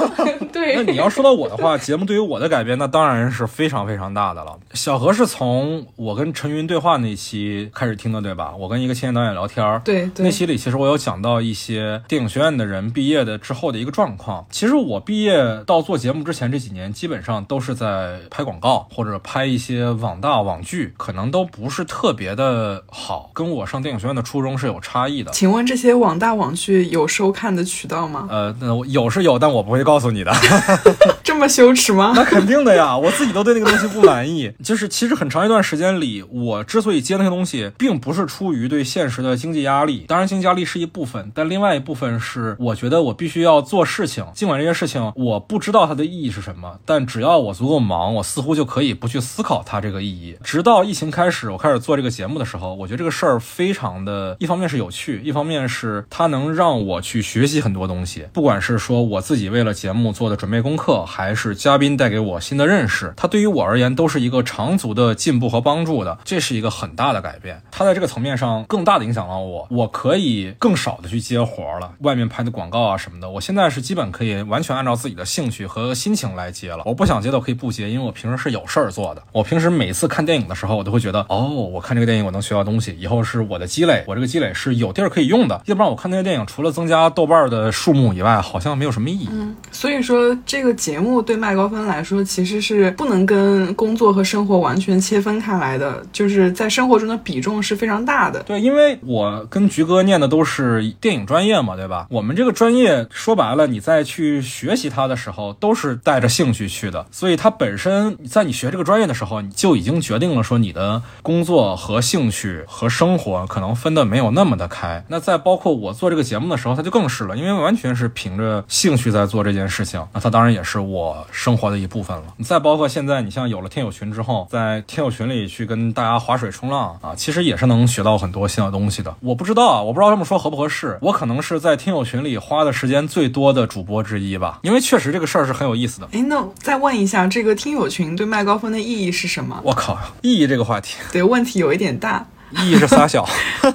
<laughs> 对，那你要说到我的话，节目对于我的改变，那当然是非常非常大的了。小何是从我跟陈云对话那期开始听的，对吧？我跟一个青年导演聊天儿，对对那期里其实我有讲到一些电影学院的人毕业的之后的一个状况。其实我毕业到做节目之前这几年，基本上都是在拍广告或者拍一些网大网剧，可能都不是特别的好，跟我上电影学院的初衷是有差异的。请问这些网大网剧有收看的渠道吗？呃，那有是有，但我不会告诉你的。<laughs> 这么羞耻吗？<laughs> 那肯定的呀，我自己都对那个东西不满意。就是其实很长一段时间里，我之所以接那些东西，并不是出于对现实的经济压力，当然经济压力是一部分，但另外一部分是我觉得我必须要做事情，尽管这些事情我不知道它的意义是什么，但只要我足够忙，我似乎就可以不去思考它这个意义。直到疫情开始，始我开始做这个节目的时候，我觉得这个事儿非常的，一方面是有趣，一方面是它能让我去学习很多东西，不管是说我自己为了节目做的准备功课，还是嘉宾带给我新的认识，它对于我而言都是一个长足的进步和帮助的，这是一个很大的改变。它在这个层面上更大的影响了我，我可以更少的去接活了，外面拍的广告啊什么的，我现在是基本可以完全按照自己的兴趣和心情来接了。我不想接的我可以不接，因为我平时是有事儿做的。我平时每次看电影的时候，我都会觉得，哦，我看这个电影我能学到东西，以后是我的积累，我这个积累是有地儿可以用的。要不然我看那些电影，除了增加豆瓣的数目以外，好像没有什么意义。所以说，这个节目对麦高芬来说，其实是不能跟工作和生活完全切分开来的，就是在生活中的比重是非常大的。对，因为我跟菊哥念的都是电影专业嘛，对吧？我们这个专业说白了，你在去学习它的时候，都是带着兴趣去的，所以它本身在你学这个专业的时候，你就已经决定了说你的工作和兴趣和生活可能分的没有那么的开。那再包括我做这个节目的时候，他就更是了，因为完全是凭着兴趣在做这件事情，那他当然也是我生活的一部分了。你再包括现在，你像有了听友群之后，在听友群里去跟大家划水冲浪啊，其实也是能学到很多新的东西的。我不知道啊，我不知道这么说合不合适，我可能是在听友群里花的时间最多的主播之一吧，因为确实这个事儿是很有意思的。哎，那再问一下，这个听友群对麦高芬的意义是什么？我靠，意义这个话题，对，问题有一点大。意义是仨小。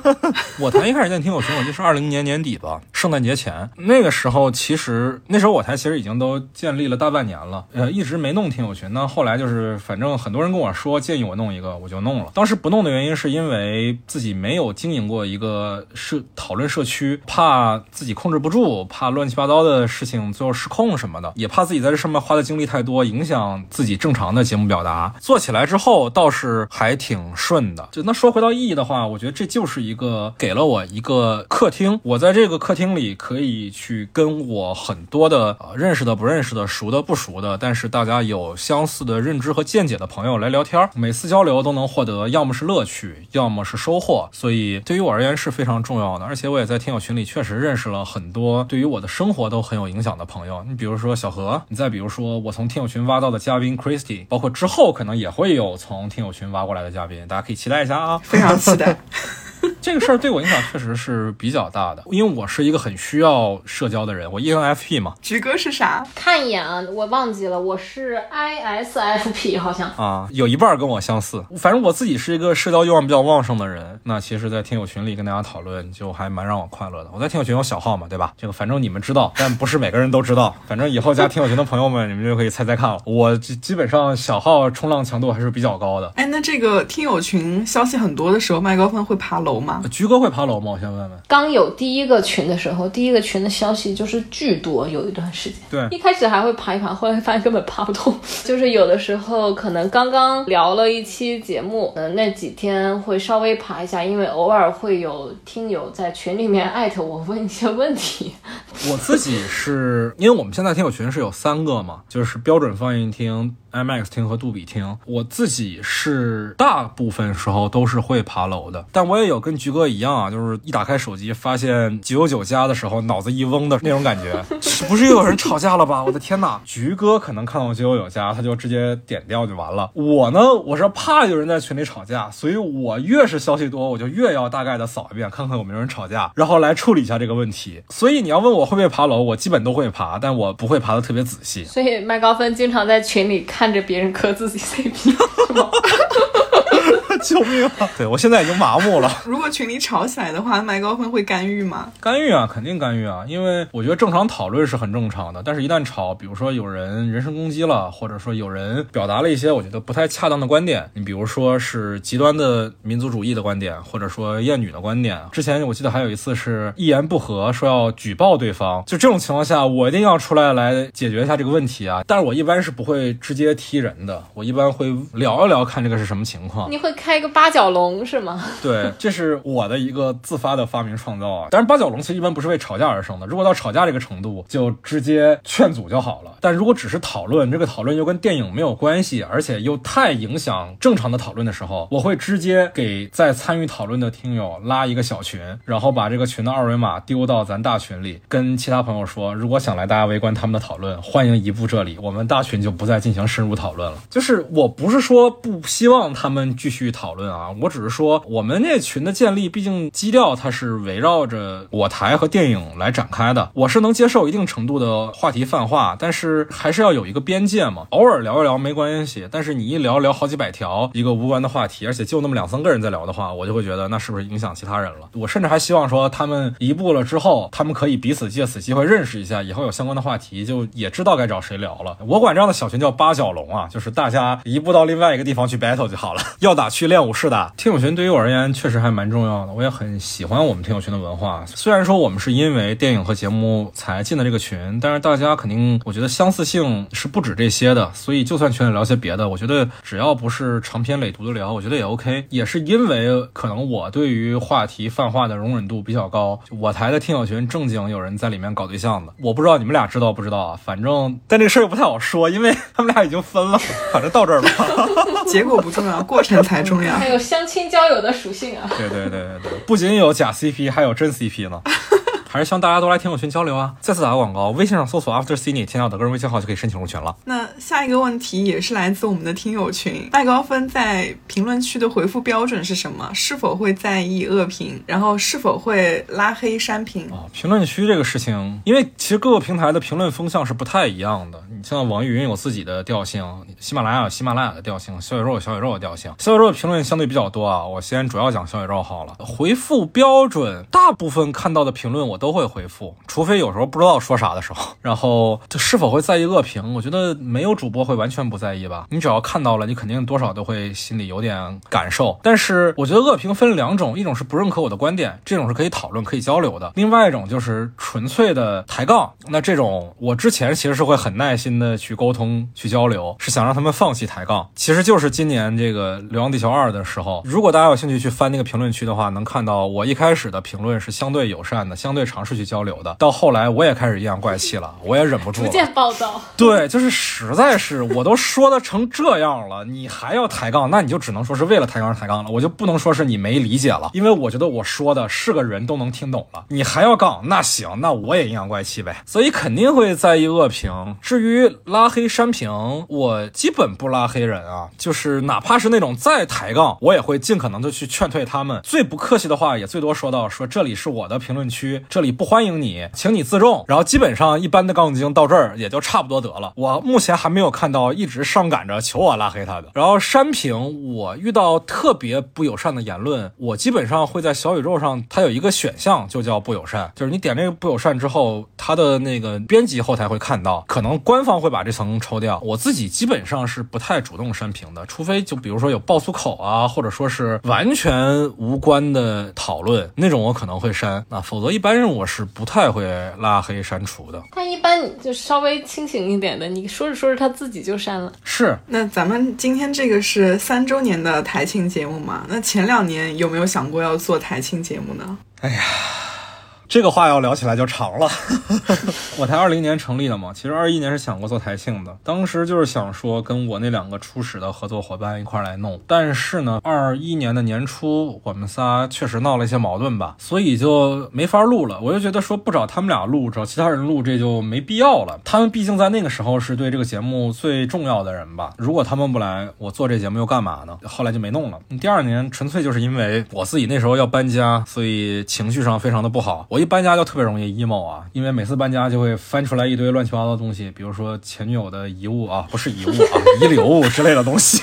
<laughs> 我台一开始建听友群，我记得是二零年年底吧，圣诞节前。那个时候其实那时候我台其实已经都建立了大半年了，呃，一直没弄听友群。那后来就是反正很多人跟我说建议我弄一个，我就弄了。当时不弄的原因是因为自己没有经营过一个社讨论社区，怕自己控制不住，怕乱七八糟的事情最后失控什么的，也怕自己在这上面花的精力太多，影响自己正常的节目表达。做起来之后倒是还挺顺的。就那说回到意义的话，我觉得这就是一个给了我一个客厅，我在这个客厅里可以去跟我很多的、认识的、不认识的、熟的、不熟的，但是大家有相似的认知和见解的朋友来聊天，每次交流都能获得要么是乐趣，要么是收获，所以对于我而言是非常重要的。而且我也在听友群里确实认识了很多对于我的生活都很有影响的朋友，你比如说小何，你再比如说我从听友群挖到的嘉宾 Christy，包括之后可能也会有从听友群挖过来的嘉宾，大家可以期待一下啊。非常期待。<laughs> <laughs> 这个事儿对我影响确实是比较大的，因为我是一个很需要社交的人，我 ENFP 嘛。菊哥是啥？看一眼啊，我忘记了，我是 ISFP 好像。啊，有一半儿跟我相似。反正我自己是一个社交欲望比较旺盛的人，那其实，在听友群里跟大家讨论，就还蛮让我快乐的。我在听友群有小号嘛，对吧？这个反正你们知道，但不是每个人都知道。反正以后加听友群的朋友们，<laughs> 你们就可以猜猜看了。我基基本上小号冲浪强度还是比较高的。哎，那这个听友群消息很多的时候，麦高芬会爬楼吗？吗？菊哥会爬楼吗？我先问问。刚有第一个群的时候，第一个群的消息就是巨多，有一段时间。对一开始还会爬一爬，后来发现根本爬不动。就是有的时候可能刚刚聊了一期节目，嗯，那几天会稍微爬一下，因为偶尔会有听友在群里面艾特我问一些问题。<laughs> 我自己是因为我们现在听友群是有三个嘛，就是标准放映厅、IMAX 厅和杜比厅。我自己是大部分时候都是会爬楼的，但我也有跟菊哥一样啊，就是一打开手机发现九九九加的时候，脑子一嗡的那种感觉，<laughs> 不是又有人吵架了吧？我的天哪！菊哥可能看到九九九加，他就直接点掉就完了。我呢，我是怕有人在群里吵架，所以我越是消息多，我就越要大概的扫一遍，看看有没有人吵架，然后来处理一下这个问题。所以你要问我会不会爬楼，我基本都会爬，但我不会爬的特别仔细。所以麦高芬经常在群里看看着别人磕自己 CP，是吗？<laughs> <laughs> 救命啊！对我现在已经麻木了。<laughs> 如果群里吵起来的话，麦高芬会干预吗？干预啊，肯定干预啊，因为我觉得正常讨论是很正常的，但是一旦吵，比如说有人人身攻击了，或者说有人表达了一些我觉得不太恰当的观点，你比如说是极端的民族主义的观点，或者说厌女的观点。之前我记得还有一次是一言不合说要举报对方，就这种情况下，我一定要出来来解决一下这个问题啊。但是我一般是不会直接踢人的，我一般会聊一聊，看这个是什么情况。你会开一个八角笼是吗？<laughs> 对，这是我的一个自发的发明创造啊。当然，八角笼其实一般不是为吵架而生的。如果到吵架这个程度，就直接劝阻就好了。但如果只是讨论，这个讨论又跟电影没有关系，而且又太影响正常的讨论的时候，我会直接给在参与讨论的听友拉一个小群，然后把这个群的二维码丢到咱大群里，跟其他朋友说，如果想来大家围观他们的讨论，欢迎移步这里，我们大群就不再进行深入讨论了。就是我不是说不希望他们继续讨讨论啊，我只是说我们这群的建立，毕竟基调它是围绕着我台和电影来展开的，我是能接受一定程度的话题泛化，但是还是要有一个边界嘛。偶尔聊一聊没关系，但是你一聊聊好几百条一个无关的话题，而且就那么两三个人在聊的话，我就会觉得那是不是影响其他人了？我甚至还希望说他们一步了之后，他们可以彼此借此机会认识一下，以后有相关的话题就也知道该找谁聊了。我管这样的小群叫八角笼啊，就是大家移步到另外一个地方去 battle 就好了，<laughs> 要打去练武士的。听友群对于我而言确实还蛮重要的，我也很喜欢我们听友群的文化。虽然说我们是因为电影和节目才进的这个群，但是大家肯定我觉得相似性是不止这些的，所以就算群里聊些别的，我觉得只要不是长篇累牍的聊，我觉得也 OK。也是因为可能我对于话题泛化的容忍度比较高，我台的听友群正经有人在里面搞对象的，我不知道你们俩知道不知道啊？反正但这个事儿又不太好说，因为他们俩已经分了。反正到这儿吧。<laughs> <laughs> 结果不重要，过程才重要。还有相亲交友的属性啊。对对对对对，不仅有假 CP，还有真 CP 呢。<laughs> 还是希望大家都来听友群交流啊！再次打个广告，微信上搜索 After Cine，添加我的个人微信号就可以申请入群了。那下一个问题也是来自我们的听友群，麦高芬在评论区的回复标准是什么？是否会在意恶评？然后是否会拉黑删评？啊，评论区这个事情，因为其实各个平台的评论风向是不太一样的。你像网易云有自己的调性，喜马拉雅有喜马拉雅的调性，小宇宙有小宇宙的调性。小宇宙的评论相对比较多啊，我先主要讲小宇宙好了。回复标准，大部分看到的评论我都会回复，除非有时候不知道说啥的时候。<laughs> 然后就是否会在意恶评？我觉得没有主播会完全不在意吧。你只要看到了，你肯定多少都会心里有点感受。但是我觉得恶评分两种，一种是不认可我的观点，这种是可以讨论、可以交流的；另外一种就是纯粹的抬杠。那这种我之前其实是会很耐心的去沟通、去交流，是想让他们放弃抬杠。其实就是今年这个《流浪地球二》的时候，如果大家有兴趣去翻那个评论区的话，能看到我一开始的评论是相对友善的，相对尝试去交流的。到后来我也开始阴阳怪气了，我也忍不住了。逐渐暴躁。对，就是实在是我都说的成这样了，你还要抬杠，那你就只能说是为了抬杠而抬杠了，我就不能说是你没理解了，因为我觉得我说的是个人都能听懂了，你还要杠，那行，那我也阴阳怪气呗。所以肯定会在意恶评。至于拉黑删评，我基本不拉黑人啊，就是哪怕是那种再抬杠，我也会尽可能的去劝退他们。最不客气的话，也最多说到说这里是我的评论区，这里不欢迎你，请你自重。然后基本上一般的杠精到这儿也就差不多得了。我目前还没有看到一直上赶着求我拉黑他的。然后删评，我遇到特别不友善的言论，我基本上会在小宇宙上，它有一个选项就叫不友善，就是你点这个不友善之后，它的那个编辑后台会看到，可能官方会把这层抽掉。我自己基本上是不太主动删评的，除非就比如说有爆粗口啊，或者说是完全无关的讨论那种，我可能会删啊，否则一般人我是不太会拉黑删除的。但一般就稍微清醒一点的，你说着说着他自己就删了。是，那咱们今天这个是三周年的台庆节目嘛？那前两年有没有想过要做台庆节目呢？哎呀。这个话要聊起来就长了。<laughs> 我台二零年成立的嘛，其实二一年是想过做台庆的，当时就是想说跟我那两个初始的合作伙伴一块来弄。但是呢，二一年的年初我们仨确实闹了一些矛盾吧，所以就没法录了。我就觉得说不找他们俩录，找其他人录这就没必要了。他们毕竟在那个时候是对这个节目最重要的人吧。如果他们不来，我做这节目又干嘛呢？后来就没弄了。第二年纯粹就是因为我自己那时候要搬家，所以情绪上非常的不好。我一搬家就特别容易 emo 啊，因为每次搬家就会翻出来一堆乱七八糟的东西，比如说前女友的遗物啊，不是遗物啊，遗留物之类的东西，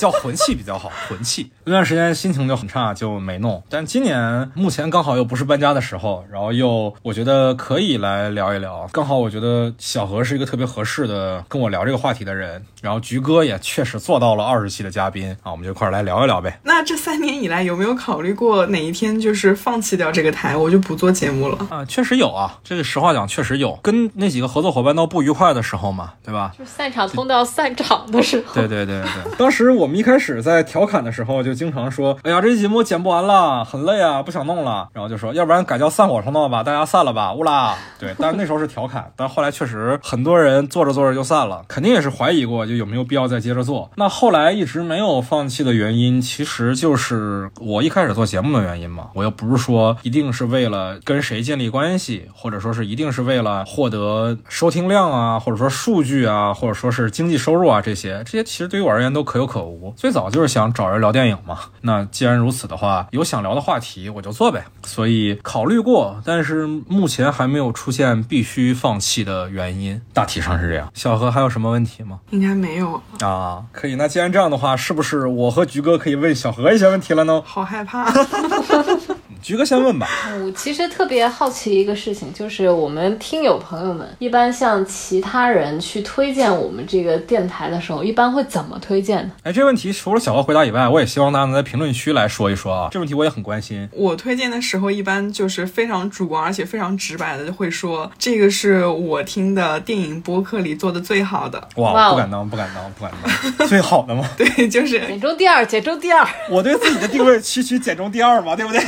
叫魂器比较好，<laughs> 魂器。那段时间心情就很差，就没弄。但今年目前刚好又不是搬家的时候，然后又我觉得可以来聊一聊。刚好我觉得小何是一个特别合适的跟我聊这个话题的人，然后菊哥也确实做到了二十期的嘉宾啊，我们就一块来聊一聊呗。那这三年以来有没有考虑过哪一天就是放弃掉这个台，我就不做节目了？啊，确实有啊，这个实话讲，确实有跟那几个合作伙伴闹不愉快的时候嘛，对吧？就散场通道散场的时候。对对对对，当时我我们一开始在调侃的时候，就经常说，哎呀，这节目剪不完了，很累啊，不想弄了。然后就说，要不然改叫散伙通道吧，<laughs> 大家散了吧，乌拉。对，但是那时候是调侃，但后来确实很多人做着做着就散了，肯定也是怀疑过，就有没有必要再接着做。那后来一直没有放弃的原因，其实就是我一开始做节目的原因嘛。我又不是说一定是为了跟谁建立关系，或者说是一定是为了获得收听量啊，或者说数据啊，或者说是经济收入啊，这些这些其实对于我而言都可有可无。最早就是想找人聊电影嘛。<laughs> 那既然如此的话，有想聊的话题我就做呗。所以考虑过，但是目前还没有出现必须放弃的原因。大体上是这样。小何还有什么问题吗？应该没有啊。可以，那既然这样的话，是不是我和菊哥可以问小何一些问题了呢？好害怕。<laughs> 菊哥先问吧。我其实特别好奇一个事情，就是我们听友朋友们一般向其他人去推荐我们这个电台的时候，一般会怎么推荐呢？哎，这问题除了小何回答以外，我也希望大家能在评论区来说一说啊。这问题我也很关心。我推荐的时候一般就是非常主观，而且非常直白的就会说，这个是我听的电影播客里做的最好的。哇，不敢当，不敢当，不敢当，<laughs> 最好的吗？<laughs> 对，就是减中第二，减中第二。我对自己的定位区区减中第二嘛，对不对？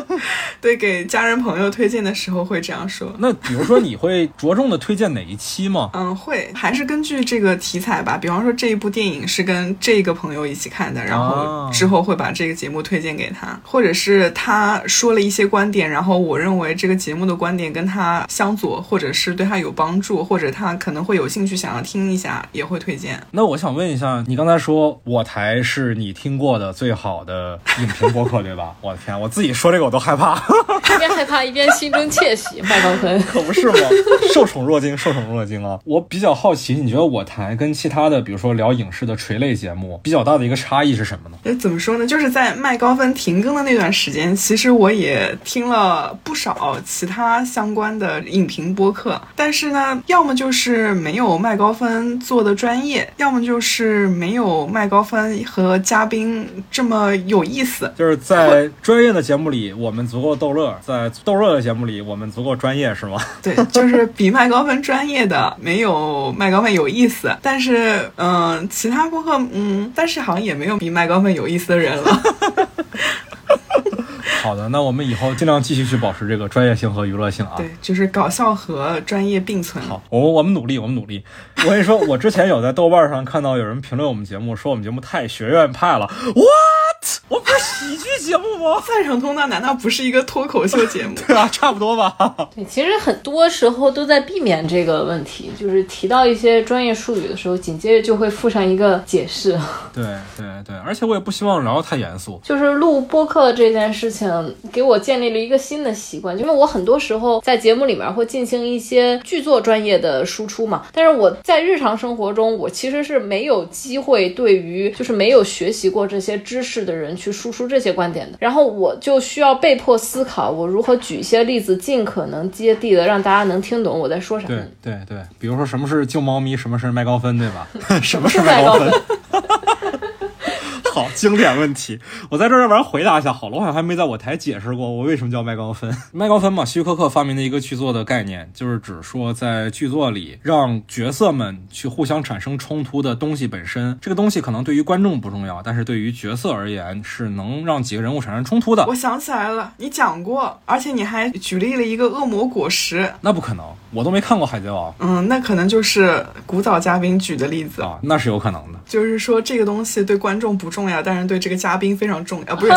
<laughs> 对，给家人朋友推荐的时候会这样说。那比如说，你会着重的推荐哪一期吗？嗯，会，还是根据这个题材吧。比方说，这一部电影是跟这个朋友一起看的，然后之后会把这个节目推荐给他，或者是他说了一些观点，然后我认为这个节目的观点跟他相左，或者是对他有帮助，或者他可能会有兴趣想要听一下，也会推荐。那我想问一下，你刚才说我台是你听过的最好的影评播客，对吧？我的天，我自己说这个我都害怕。一边害怕一边心中窃喜，麦高芬可不是吗？受宠若惊，受宠若惊啊！我比较好奇，你觉得我台跟其他的，比如说聊影视的垂类节目，比较大的一个差异是什么呢？哎，怎么说呢？就是在麦高芬停更的那段时间，其实我也听了不少其他相关的影评播客，但是呢，要么就是没有麦高芬做的专业，要么就是没有麦高芬和嘉宾这么有意思。就是在专业的节目里，我们足够逗乐；在逗乐的节目里，我们足够专业，是吗？<laughs> 对，就是比麦高芬专业的没有麦高芬有意思，但是嗯，其他播客嗯，但是好像也没有比麦高芬有意思的人了。<laughs> 好的，那我们以后尽量继续去保持这个专业性和娱乐性啊。对，就是搞笑和专业并存。好，我我们努力，我们努力。我跟你说，我之前有在豆瓣上看到有人评论我们节目，说我们节目太学院派了。What？我不是喜剧节目吗？赛场通道难道不是一个脱口秀节目？<laughs> 对啊，差不多吧。<laughs> 对，其实很多时候都在避免这个问题，就是提到一些专业术语的时候，紧接着就会附上一个解释。<laughs> 对对对，而且我也不希望聊得太严肃。就是录播客这件事情，给我建立了一个新的习惯，因为我很多时候在节目里面会进行一些剧作专业的输出嘛，但是我在日常生活中，我其实是没有机会对于就是没有学习过这些知识的人去输出这些观点的，然后我就需要被迫思考，我如何举一些例子，尽可能接地的让大家能听懂我在说啥。对对对，比如说什么是救猫咪，什么是麦高芬，对吧？什么是是麦高芬？好，经典问题，我在这儿要不然回答一下好了，我好像还没在我台解释过我为什么叫麦高芬。麦高芬嘛，希区柯克发明的一个剧作的概念，就是指说在剧作里让角色们去互相产生冲突的东西本身，这个东西可能对于观众不重要，但是对于角色而言是能让几个人物产生冲突的我。想起来了，你讲过，而且你还举例了一个恶魔果实。那不可能，我都没看过《海贼王嗯，那可能就是古早嘉宾举的例子，》啊，那是有可能的。就是说这个东西对观众不重要，但是对这个嘉宾非常重要，不是？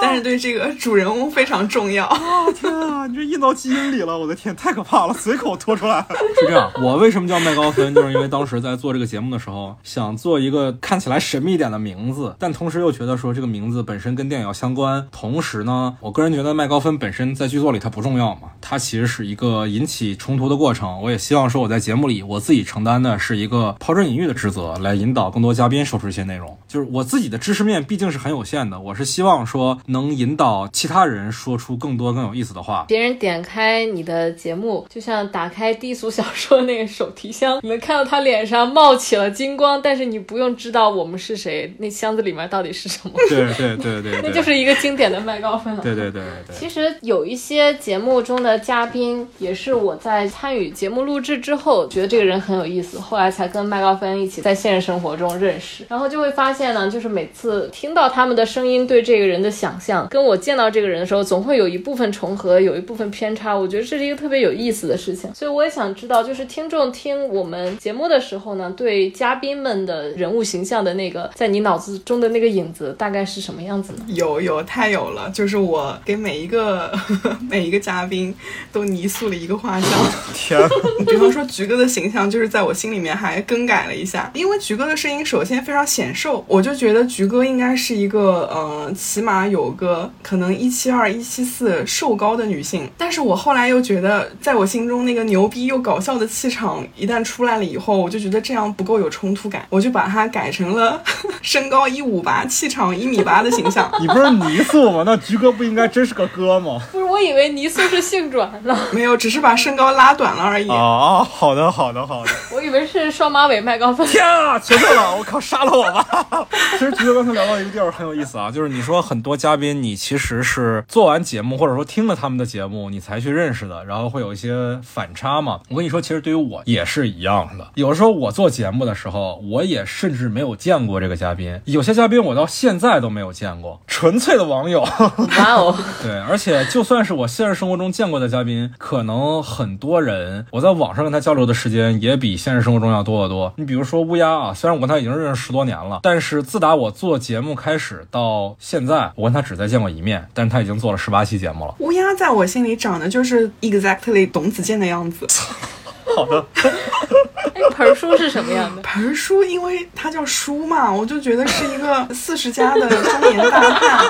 但是对这个主人公非常重要。啊天啊，你这印到基因里了，我的天，太可怕了，随口拖出来。是这样，我为什么叫麦高芬，就是因为当时在做这个节目的时候，想做一个看起来神秘一点的名字，但同时又觉得说这个名字本身跟电影要相关。同时呢，我个人觉得麦高芬本身在剧作里它不重要嘛，它其实是一个引起冲突的过程。我也希望说我在节目里我自己承担的是一个抛砖引玉的职责，来引导更多嘉宾说出一些内容。就是我自己的知识面毕竟是很有限的，我是希望说能引导其他人说出更多更有意思的话。别人点开你的节目，就像打开低俗小说那个手提箱，<laughs> 你能看到他脸上冒起了金光，但是你不用知道我们是谁，那箱子里面到底是什么，<laughs> 对对对对对，那就是一个经典的麦高芬了。对对对对其实有一些节目中的嘉宾，也是我在参与节目录制之后，觉得这个人很有意思，后来才跟麦高芬一起在现实生活中认识。然后就会发现呢，就是每次听到他们的声音，对这个人的想象，跟我见到这个人的时候，总会有一部分重合，有一部分偏差。我觉得这是一个特别有意思的事情。所以我也想知道，就是听众听我们节目的时候呢，对嘉宾们的人物形象的那个，在你脑子中的那个影子，大概是什么样子呢？有有太有了，就是我给每一个 <laughs> 每一个嘉宾都泥塑了一个画像。<laughs> 天，<laughs> 比方说菊哥的形象，就是在我心里面还更改了一下，因为菊哥的声音首先非常显瘦，我就觉得菊哥应该是一个呃，起码有个可能一七二、一七四瘦高的女性。但是我后来又觉得，在我心中那个牛逼又搞笑的气场一旦出来了以后，我就觉得这样不够有冲突感，我就把它改成了 <laughs> 身高一五八、气场一米八的形象。你不是泥塑吗？那菊哥不应该真是个哥吗？不是，我以为泥塑是性转了。没有，只是把身高拉短了而已。啊，好的好的好的。我以为是双马尾麦高芬。天啊，求求了！我靠，杀了我吧！<laughs> 其实菊哥刚才聊到一个地儿很有意思啊，就是你说很多嘉宾，你其实是做完节目或者说听了他们的节目，你才去认识的，然后会有一些反差嘛。我跟你说，其实对于我也是一样的。有的时候我做节目的时候，我也甚至没有见过这个嘉宾，有些嘉宾我到现在都没有见过，纯粹的网友。哇哦，<laughs> 对，而且就算是我现实生活中见过的嘉宾，可能很多人我在网上跟他交流的时间也比现实生活中要多得多。你比如说乌鸦啊，虽然我跟他已经认识十多年了，但是自打我做节目开始到现在，我跟他只再见过一面，但是他已经做了十八期节目了。乌鸦在我心里长得就是 exactly 董子健的样子。<laughs> 好的，哎，盆叔是什么样的？盆叔，因为他叫叔嘛，我就觉得是一个四十加的中年大汉，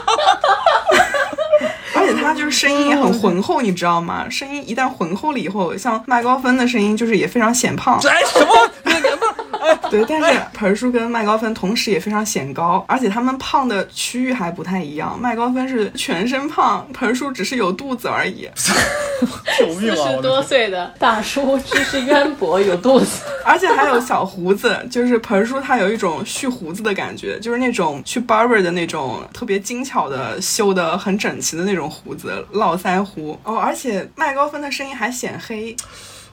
<laughs> 而且他就是声音也很浑厚，你知道吗？声音一旦浑厚了以后，像麦高芬的声音就是也非常显胖。哎什么？<laughs> 对，但是盆叔跟麦高芬同时也非常显高，而且他们胖的区域还不太一样。麦高芬是全身胖，盆叔只是有肚子而已。救命啊！四十多岁的大叔，知识渊博，有肚子。<laughs> 而且还有小胡子，就是盆叔他有一种蓄胡子的感觉，就是那种去 barber 的那种特别精巧的修的很整齐的那种胡子，络腮胡。哦，而且麦高芬的声音还显黑，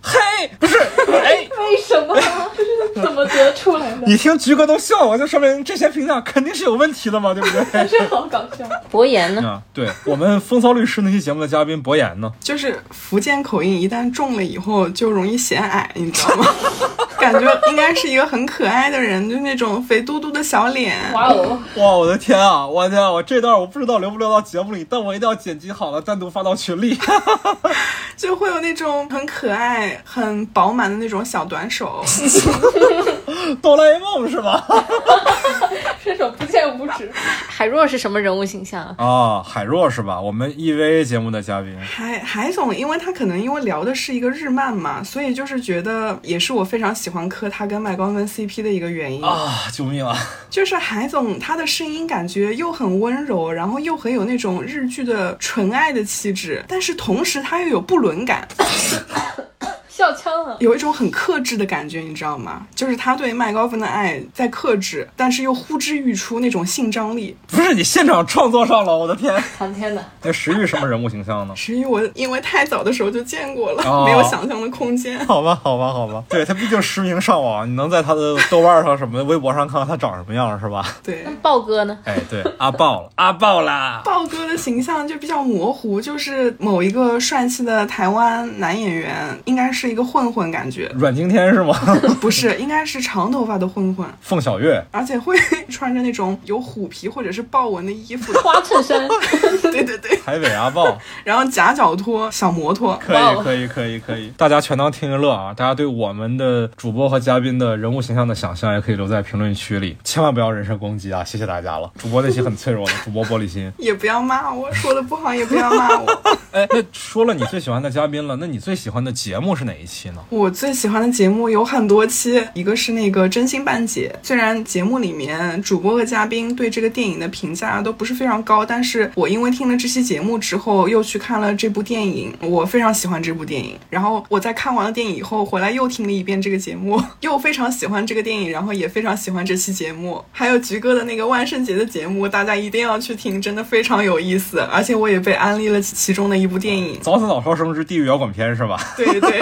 嘿，不是，哎，为什么？这是怎么得出来的？你听菊哥都笑了，就说明这些评价肯定是有问题的嘛，对不对？<laughs> 这好搞笑。博言呢？啊，对我们风骚律师那期节目的嘉宾博言呢，就是福建口音一旦重了以后就容易显矮，你知道吗？<laughs> 感觉应该是一个很可爱的人，就那种肥嘟嘟的的小脸。哇哦，哇，我的天啊！我天、啊，我这段我不知道留不留到节目里，但我一定要剪辑好了，单独发到群里。<laughs> 就会有那种很可爱、很饱满的那种小短手。<laughs> 哆啦 A 梦是吧？<laughs> 伸手不见五指。海若是什么人物形象啊？啊，海若是吧？我们 EVA 节目的嘉宾。海海总，因为他可能因为聊的是一个日漫嘛，所以就是觉得也是我非常喜欢磕他跟麦高芬 CP 的一个原因啊！救命啊！就是海总他的声音感觉又很温柔，然后又很有那种日剧的纯爱的气质，但是同时他又有不伦感。<laughs> 笑腔了，有一种很克制的感觉，你知道吗？就是他对麦高芬的爱在克制，但是又呼之欲出那种性张力。不是你现场创作上了，我的天！谈天的。那石玉什么人物形象呢？石玉我因为太早的时候就见过了，哦、没有想象的空间。好吧，好吧，好吧。对他毕竟实名上网，你能在他的豆瓣上什么微博上看看他长什么样，是吧？对。那豹哥呢？哎，对，阿豹了，阿豹啦。豹哥的形象就比较模糊，就是某一个帅气的台湾男演员，应该是一个混。混混感觉，阮经天是吗？<laughs> 不是，应该是长头发的混混。凤小岳，而且会 <laughs> 穿着那种有虎皮或者是豹纹的衣服，花衬衫。<laughs> 对对对，台北阿豹。然后夹脚拖小摩托，可以可以可以可以，大家全当听个乐啊！大家对我们的主播和嘉宾的人物形象的想象，也可以留在评论区里，千万不要人身攻击啊！谢谢大家了，主播内心很脆弱的，主播玻璃心。也不要骂我，说的不好也不要骂我。哎，那说了你最喜欢的嘉宾了，那你最喜欢的节目是哪一期呢？我最喜欢的节目有很多期，一个是那个真心半解。虽然节目里面主播和嘉宾对这个电影的评价都不是非常高，但是我因为听了这期节目之后，又去看了这部电影，我非常喜欢这部电影。然后我在看完了电影以后，回来又听了一遍这个节目，<laughs> 又非常喜欢这个电影，然后也非常喜欢这期节目。还有菊哥的那个万圣节的节目，大家一定要去听，真的非常有意思。而且我也被安利了其中的一部电影《早死早超生之地狱摇滚片》，是吧？对 <laughs> 对。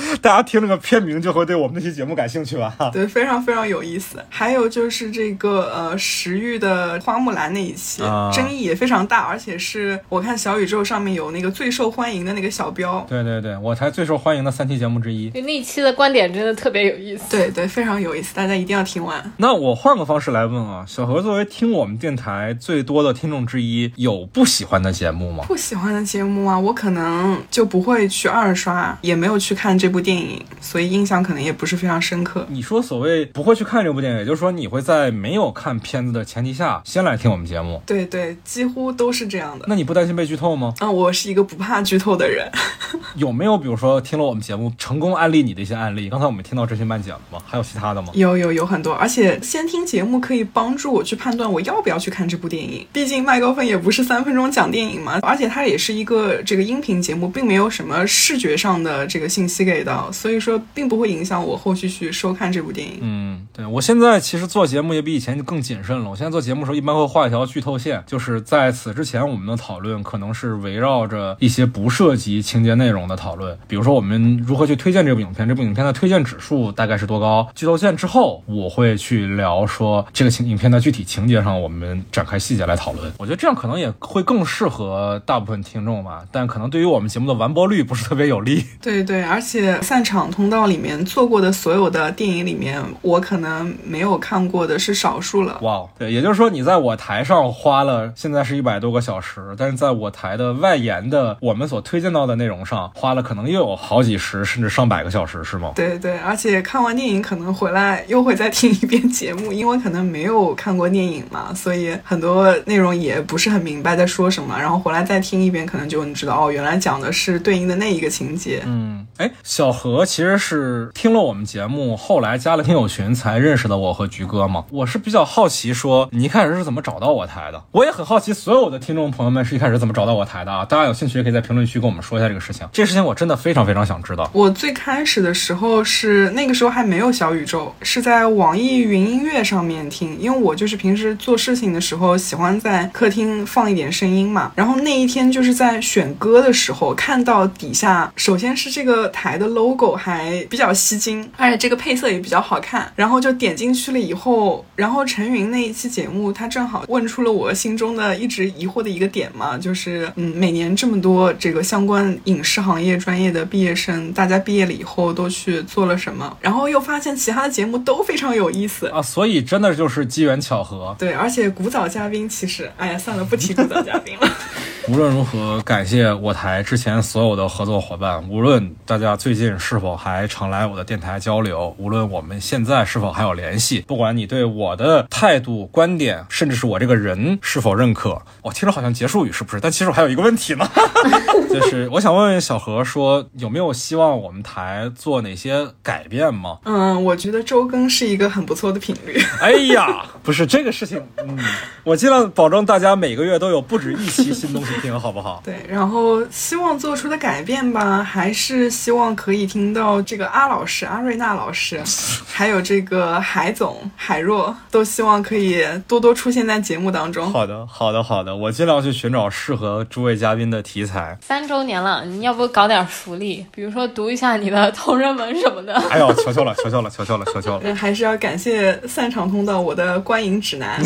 <laughs> 大家听这个片名就会对我们那期节目感兴趣吧？对，非常非常有意思。还有就是这个呃石玉的花木兰那一期，争议也非常大，而且是我看小宇宙上面有那个最受欢迎的那个小标。对对对，我才最受欢迎的三期节目之一。对，那一期的观点真的特别有意思。对对，非常有意思，大家一定要听完。那我换个方式来问啊，小何作为听我们电台最多的听众之一，有不喜欢的节目吗？不喜欢的节目啊，我可能就不会去二刷，也没有去看这部电影，所以印象可能也不是非常深刻。你说所谓不会去看这部电影，也就是说你会在没有看片子的前提下先来听我们节目。对对，几乎都是这样的。那你不担心被剧透吗？嗯，我是一个不怕剧透的人。<laughs> 有没有比如说听了我们节目成功安利你的一些案例？刚才我们听到这些慢讲了吗？还有其他的吗？有有有很多，而且先听节目可以帮助我去判断我要不要去看这部电影。毕竟麦高芬也不是三分钟讲电影嘛，而且它也是一个这个音频节目，并没有什么视觉上的这个信息给到，所以说并不会影响我后续去收看这部电影。嗯，对我现在其实做节目也比以前更谨慎了。我现在做节目的时候一般会画一条剧透线，就是在此之前我们的讨论可能是围绕着一些不涉及情节内容的讨论，比如说我们如何去推荐这部影片，这部影片的推荐指数大概是多高。剧透线之后，我会去聊说这个情影片的具体情节上，我们展开细节来讨论。我觉得这样可能也会更适合大部分听众吧，但可能对于我们节目的完播率不是特别有利。对对，而且散场通道里面做过的所有的电影里面，我可能没有看过的是少数了。哇，对，也就是说你在我台上花了现在是一百多个小时，但是在我台的外延的我们所推荐到的内容上花了可能又有好几十甚至上百个小时，是吗？对对，而且看完电影可能回来又会再听一遍节目，因为可能没有看过电影嘛，所以很多内容也不是很明白在说什么，然后回来再听一遍，可能就你知道哦，原来讲的是对应的那一个情节。嗯，哎，小何其实是听了我们节目，后来加了听友群才认识的我和菊哥嘛。我是比较好奇，说你一开始是怎么找到我台的？我也很好奇，所有的听众朋友们是一开始怎么找到我台的啊？大家有兴趣也可以在评论区跟我们说一下这个事情。这事情我真的非常非常想知道。我最开始的时候是那个时候还没有小宇宙，是在网易云音乐上面听，因为我就是平时做事情的时候喜欢在客厅放一点声音嘛。然后那一天就是在选歌的时候，看到底下首先是这个台的 logo。logo 还比较吸睛，而且这个配色也比较好看。然后就点进去了以后，然后陈云那一期节目，他正好问出了我心中的一直疑惑的一个点嘛，就是嗯，每年这么多这个相关影视行业专业的毕业生，大家毕业了以后都去做了什么？然后又发现其他的节目都非常有意思啊，所以真的就是机缘巧合。对，而且古早嘉宾其实，哎呀，算了，不提古早嘉宾了。<laughs> 无论如何，感谢我台之前所有的合作伙伴。无论大家最近是否还常来我的电台交流，无论我们现在是否还有联系，不管你对我的态度、观点，甚至是我这个人是否认可，我听着好像结束语是不是？但其实我还有一个问题呢，<laughs> 就是我想问问小何，说有没有希望我们台做哪些改变吗？嗯，我觉得周更是一个很不错的频率。<laughs> 哎呀，不是这个事情，嗯，我尽量保证大家每个月都有不止一期新东西。听好不好？<laughs> 对，然后希望做出的改变吧，还是希望可以听到这个阿老师、阿瑞娜老师，还有这个海总、海若，都希望可以多多出现在节目当中。好的，好的，好的，我尽量去寻找适合诸位嘉宾的题材。三周年了，你要不搞点福利，比如说读一下你的同人文什么的？哎呦，求求了，求求了，求求了，求求了！<laughs> 还是要感谢散场通道我的观影指南，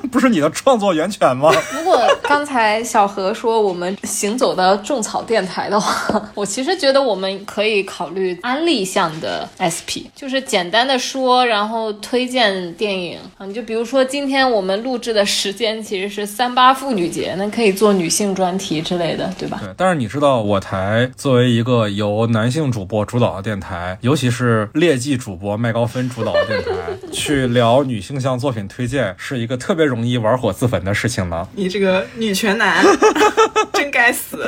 不 <laughs> 是你的创作源泉吗？<laughs> 如果刚才。小何说：“我们行走的种草电台的话，<laughs> 我其实觉得我们可以考虑安利向的 SP，就是简单的说，然后推荐电影啊。你就比如说，今天我们录制的时间其实是三八妇女节，那可以做女性专题之类的，对吧？对。但是你知道，我台作为一个由男性主播主导的电台，尤其是劣迹主播麦高芬主导的电台，<laughs> 去聊女性向作品推荐，是一个特别容易玩火自焚的事情呢。你这个女权男。<laughs> ”真该死！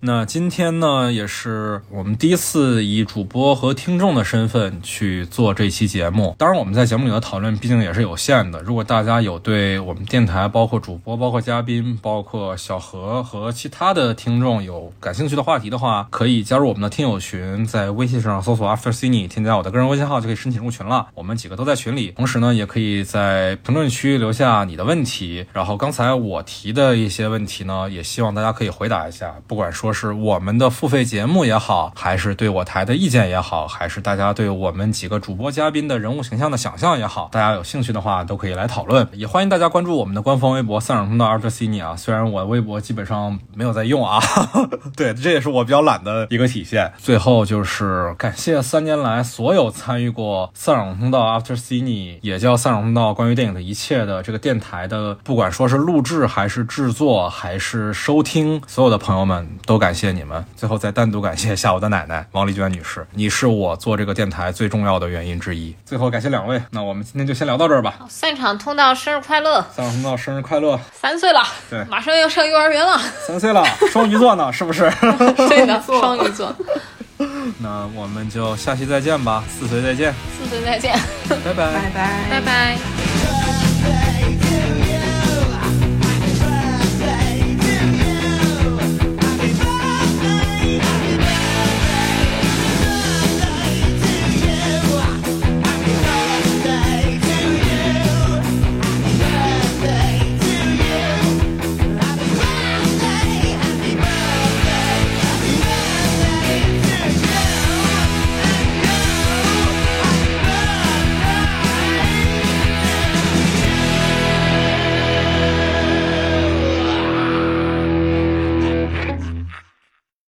那今天呢，也是我们第一次以主播和听众的身份去做这期节目。当然，我们在节目里的讨论毕竟也是有限的。如果大家有对我们电台，包括主播、包括嘉宾、包括小何和其他的听众有感兴趣的话题的话，可以加入我们的听友群，在微信上搜索 After Cini 添加我的个人微信号就可以申请入群了。我们几个都在群里。同时呢，也可以在评论区留下你的问题。然后刚才我提的一些问题呢，也希望大家可以回答一下，不管说。是我们的付费节目也好，还是对我台的意见也好，还是大家对我们几个主播嘉宾的人物形象的想象也好，大家有兴趣的话都可以来讨论。也欢迎大家关注我们的官方微博“散场通道 After Cine” 啊，虽然我微博基本上没有在用啊，<laughs> 对，这也是我比较懒的一个体现。最后就是感谢三年来所有参与过“散场通道 After Cine”，也叫“散场通道关于电影的一切”的这个电台的，不管说是录制还是制作还是收听，所有的朋友们都感。感谢你们，最后再单独感谢一下我的奶奶王丽娟女士，你是我做这个电台最重要的原因之一。最后感谢两位，那我们今天就先聊到这儿吧。散场通道生日快乐！散场通道生日快乐！三岁了，对，马上要上幼儿园了。三岁了，双鱼座呢，<laughs> 是不是？对的，<laughs> 双鱼座。那我们就下期再见吧，四岁再见，四岁再见，拜拜，拜拜，拜拜。